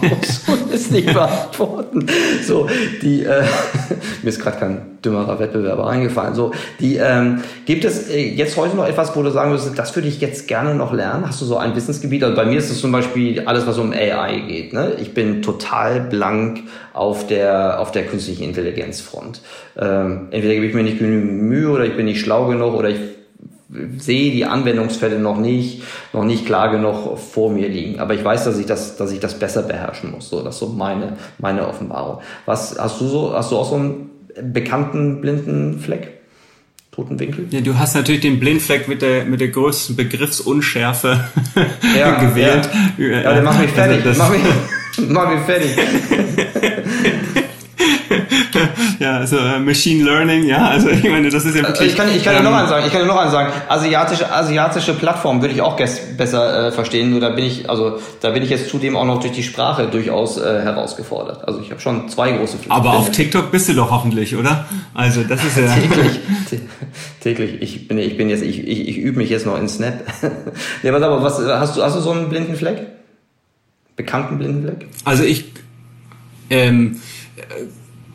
es nicht beantworten. So, die, äh, mir ist gerade kein dümmerer Wettbewerber eingefallen. So, die, ähm, gibt es äh, jetzt heute noch etwas, wo du sagen würdest, das würde ich jetzt gerne noch lernen? Hast du so ein Wissensgebiet? Also bei mir ist es zum Beispiel alles, was um AI geht. Ne? Ich bin total blank auf der, auf der künstlichen Intelligenzfront. Ähm, entweder gebe ich mir nicht genügend Mühe oder ich bin nicht schlau genug oder ich sehe die Anwendungsfälle noch nicht, noch nicht klar genug vor mir liegen. Aber ich weiß, dass ich das, dass ich das besser beherrschen muss. So, das ist so meine, meine Offenbarung. Was hast du so, hast du auch so einen bekannten blinden Fleck? Toten Winkel? Ja, du hast natürlich den Blindfleck mit der, mit der größten Begriffsunschärfe ja, gewählt. Ja. ja, der macht mich fertig. Also mach, mich, mach mich fertig. ja, also äh, Machine Learning, ja, also ich meine, das ist ja wirklich. Ich kann, ich kann ähm, ja noch einen sagen, ich kann ja noch einen sagen. Asiatische, asiatische Plattform würde ich auch besser äh, verstehen, nur da bin ich, also da bin ich jetzt zudem auch noch durch die Sprache durchaus äh, herausgefordert. Also ich habe schon zwei große Pflichten. Aber auf TikTok bist du doch hoffentlich, oder? Also das ist ja. täglich, täglich. Ich bin, ich bin jetzt, ich, ich, ich übe mich jetzt noch in Snap. nee, was aber, was, hast du, hast du so einen blinden Fleck? Bekannten blinden Fleck? Also ich, ähm,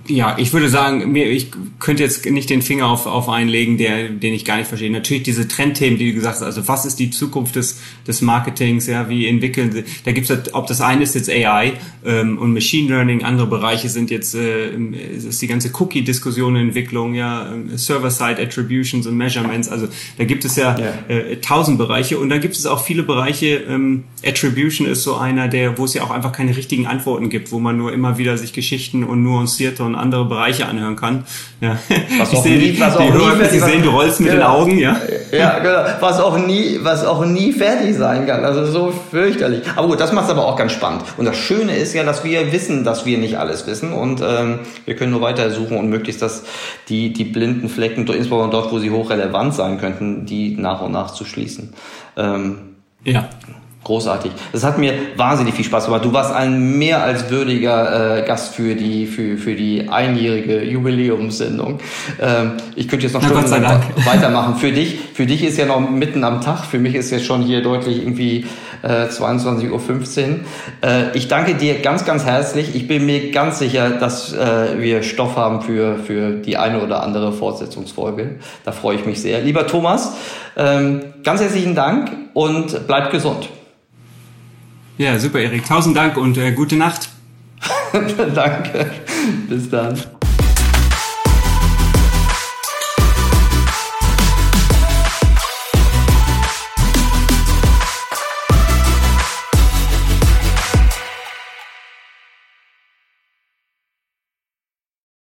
ja, ich würde sagen, mir, ich könnte jetzt nicht den Finger auf, auf einlegen, der, den ich gar nicht verstehe. Natürlich diese Trendthemen, die du gesagt hast, also was ist die Zukunft des, des Marketings, ja, wie entwickeln sie, da gibt's halt, ob das eine ist jetzt AI ähm, und Machine Learning, andere Bereiche sind jetzt, äh, ist die ganze Cookie-Diskussion Entwicklung, ja, ähm, Server-Side Attributions und Measurements, also da gibt es ja, ja. Äh, tausend Bereiche und da gibt es auch viele Bereiche, ähm, Attribution ist so einer, der, wo es ja auch einfach keine richtigen Antworten gibt, wo man nur immer wieder sich Geschichten und nuancierte und andere Bereiche anhören kann. Ja. Was ich auch sehe, nie, was die, auch nie fertig, Sie sehen, du rollst mit genau. den Augen, ja. Ja, genau. Was auch nie, was auch nie fertig sein kann. Also so fürchterlich. Aber gut, das macht es aber auch ganz spannend. Und das Schöne ist ja, dass wir wissen, dass wir nicht alles wissen und ähm, wir können nur weiter suchen und möglichst, dass die, die blinden Flecken, insbesondere dort, wo sie hochrelevant sein könnten, die nach und nach zu schließen. Ähm, ja. Großartig. Das hat mir wahnsinnig viel Spaß gemacht. Du warst ein mehr als würdiger äh, Gast für die für, für die einjährige Jubiläumssendung. Ähm, ich könnte jetzt noch stundenlang weitermachen. Für dich für dich ist ja noch mitten am Tag. Für mich ist jetzt schon hier deutlich irgendwie äh, 22:15 Uhr. Äh, ich danke dir ganz ganz herzlich. Ich bin mir ganz sicher, dass äh, wir Stoff haben für für die eine oder andere Fortsetzungsfolge. Da freue ich mich sehr. Lieber Thomas, ähm, ganz herzlichen Dank und bleibt gesund. Ja, super, Erik. Tausend Dank und äh, gute Nacht. Danke. Bis dann.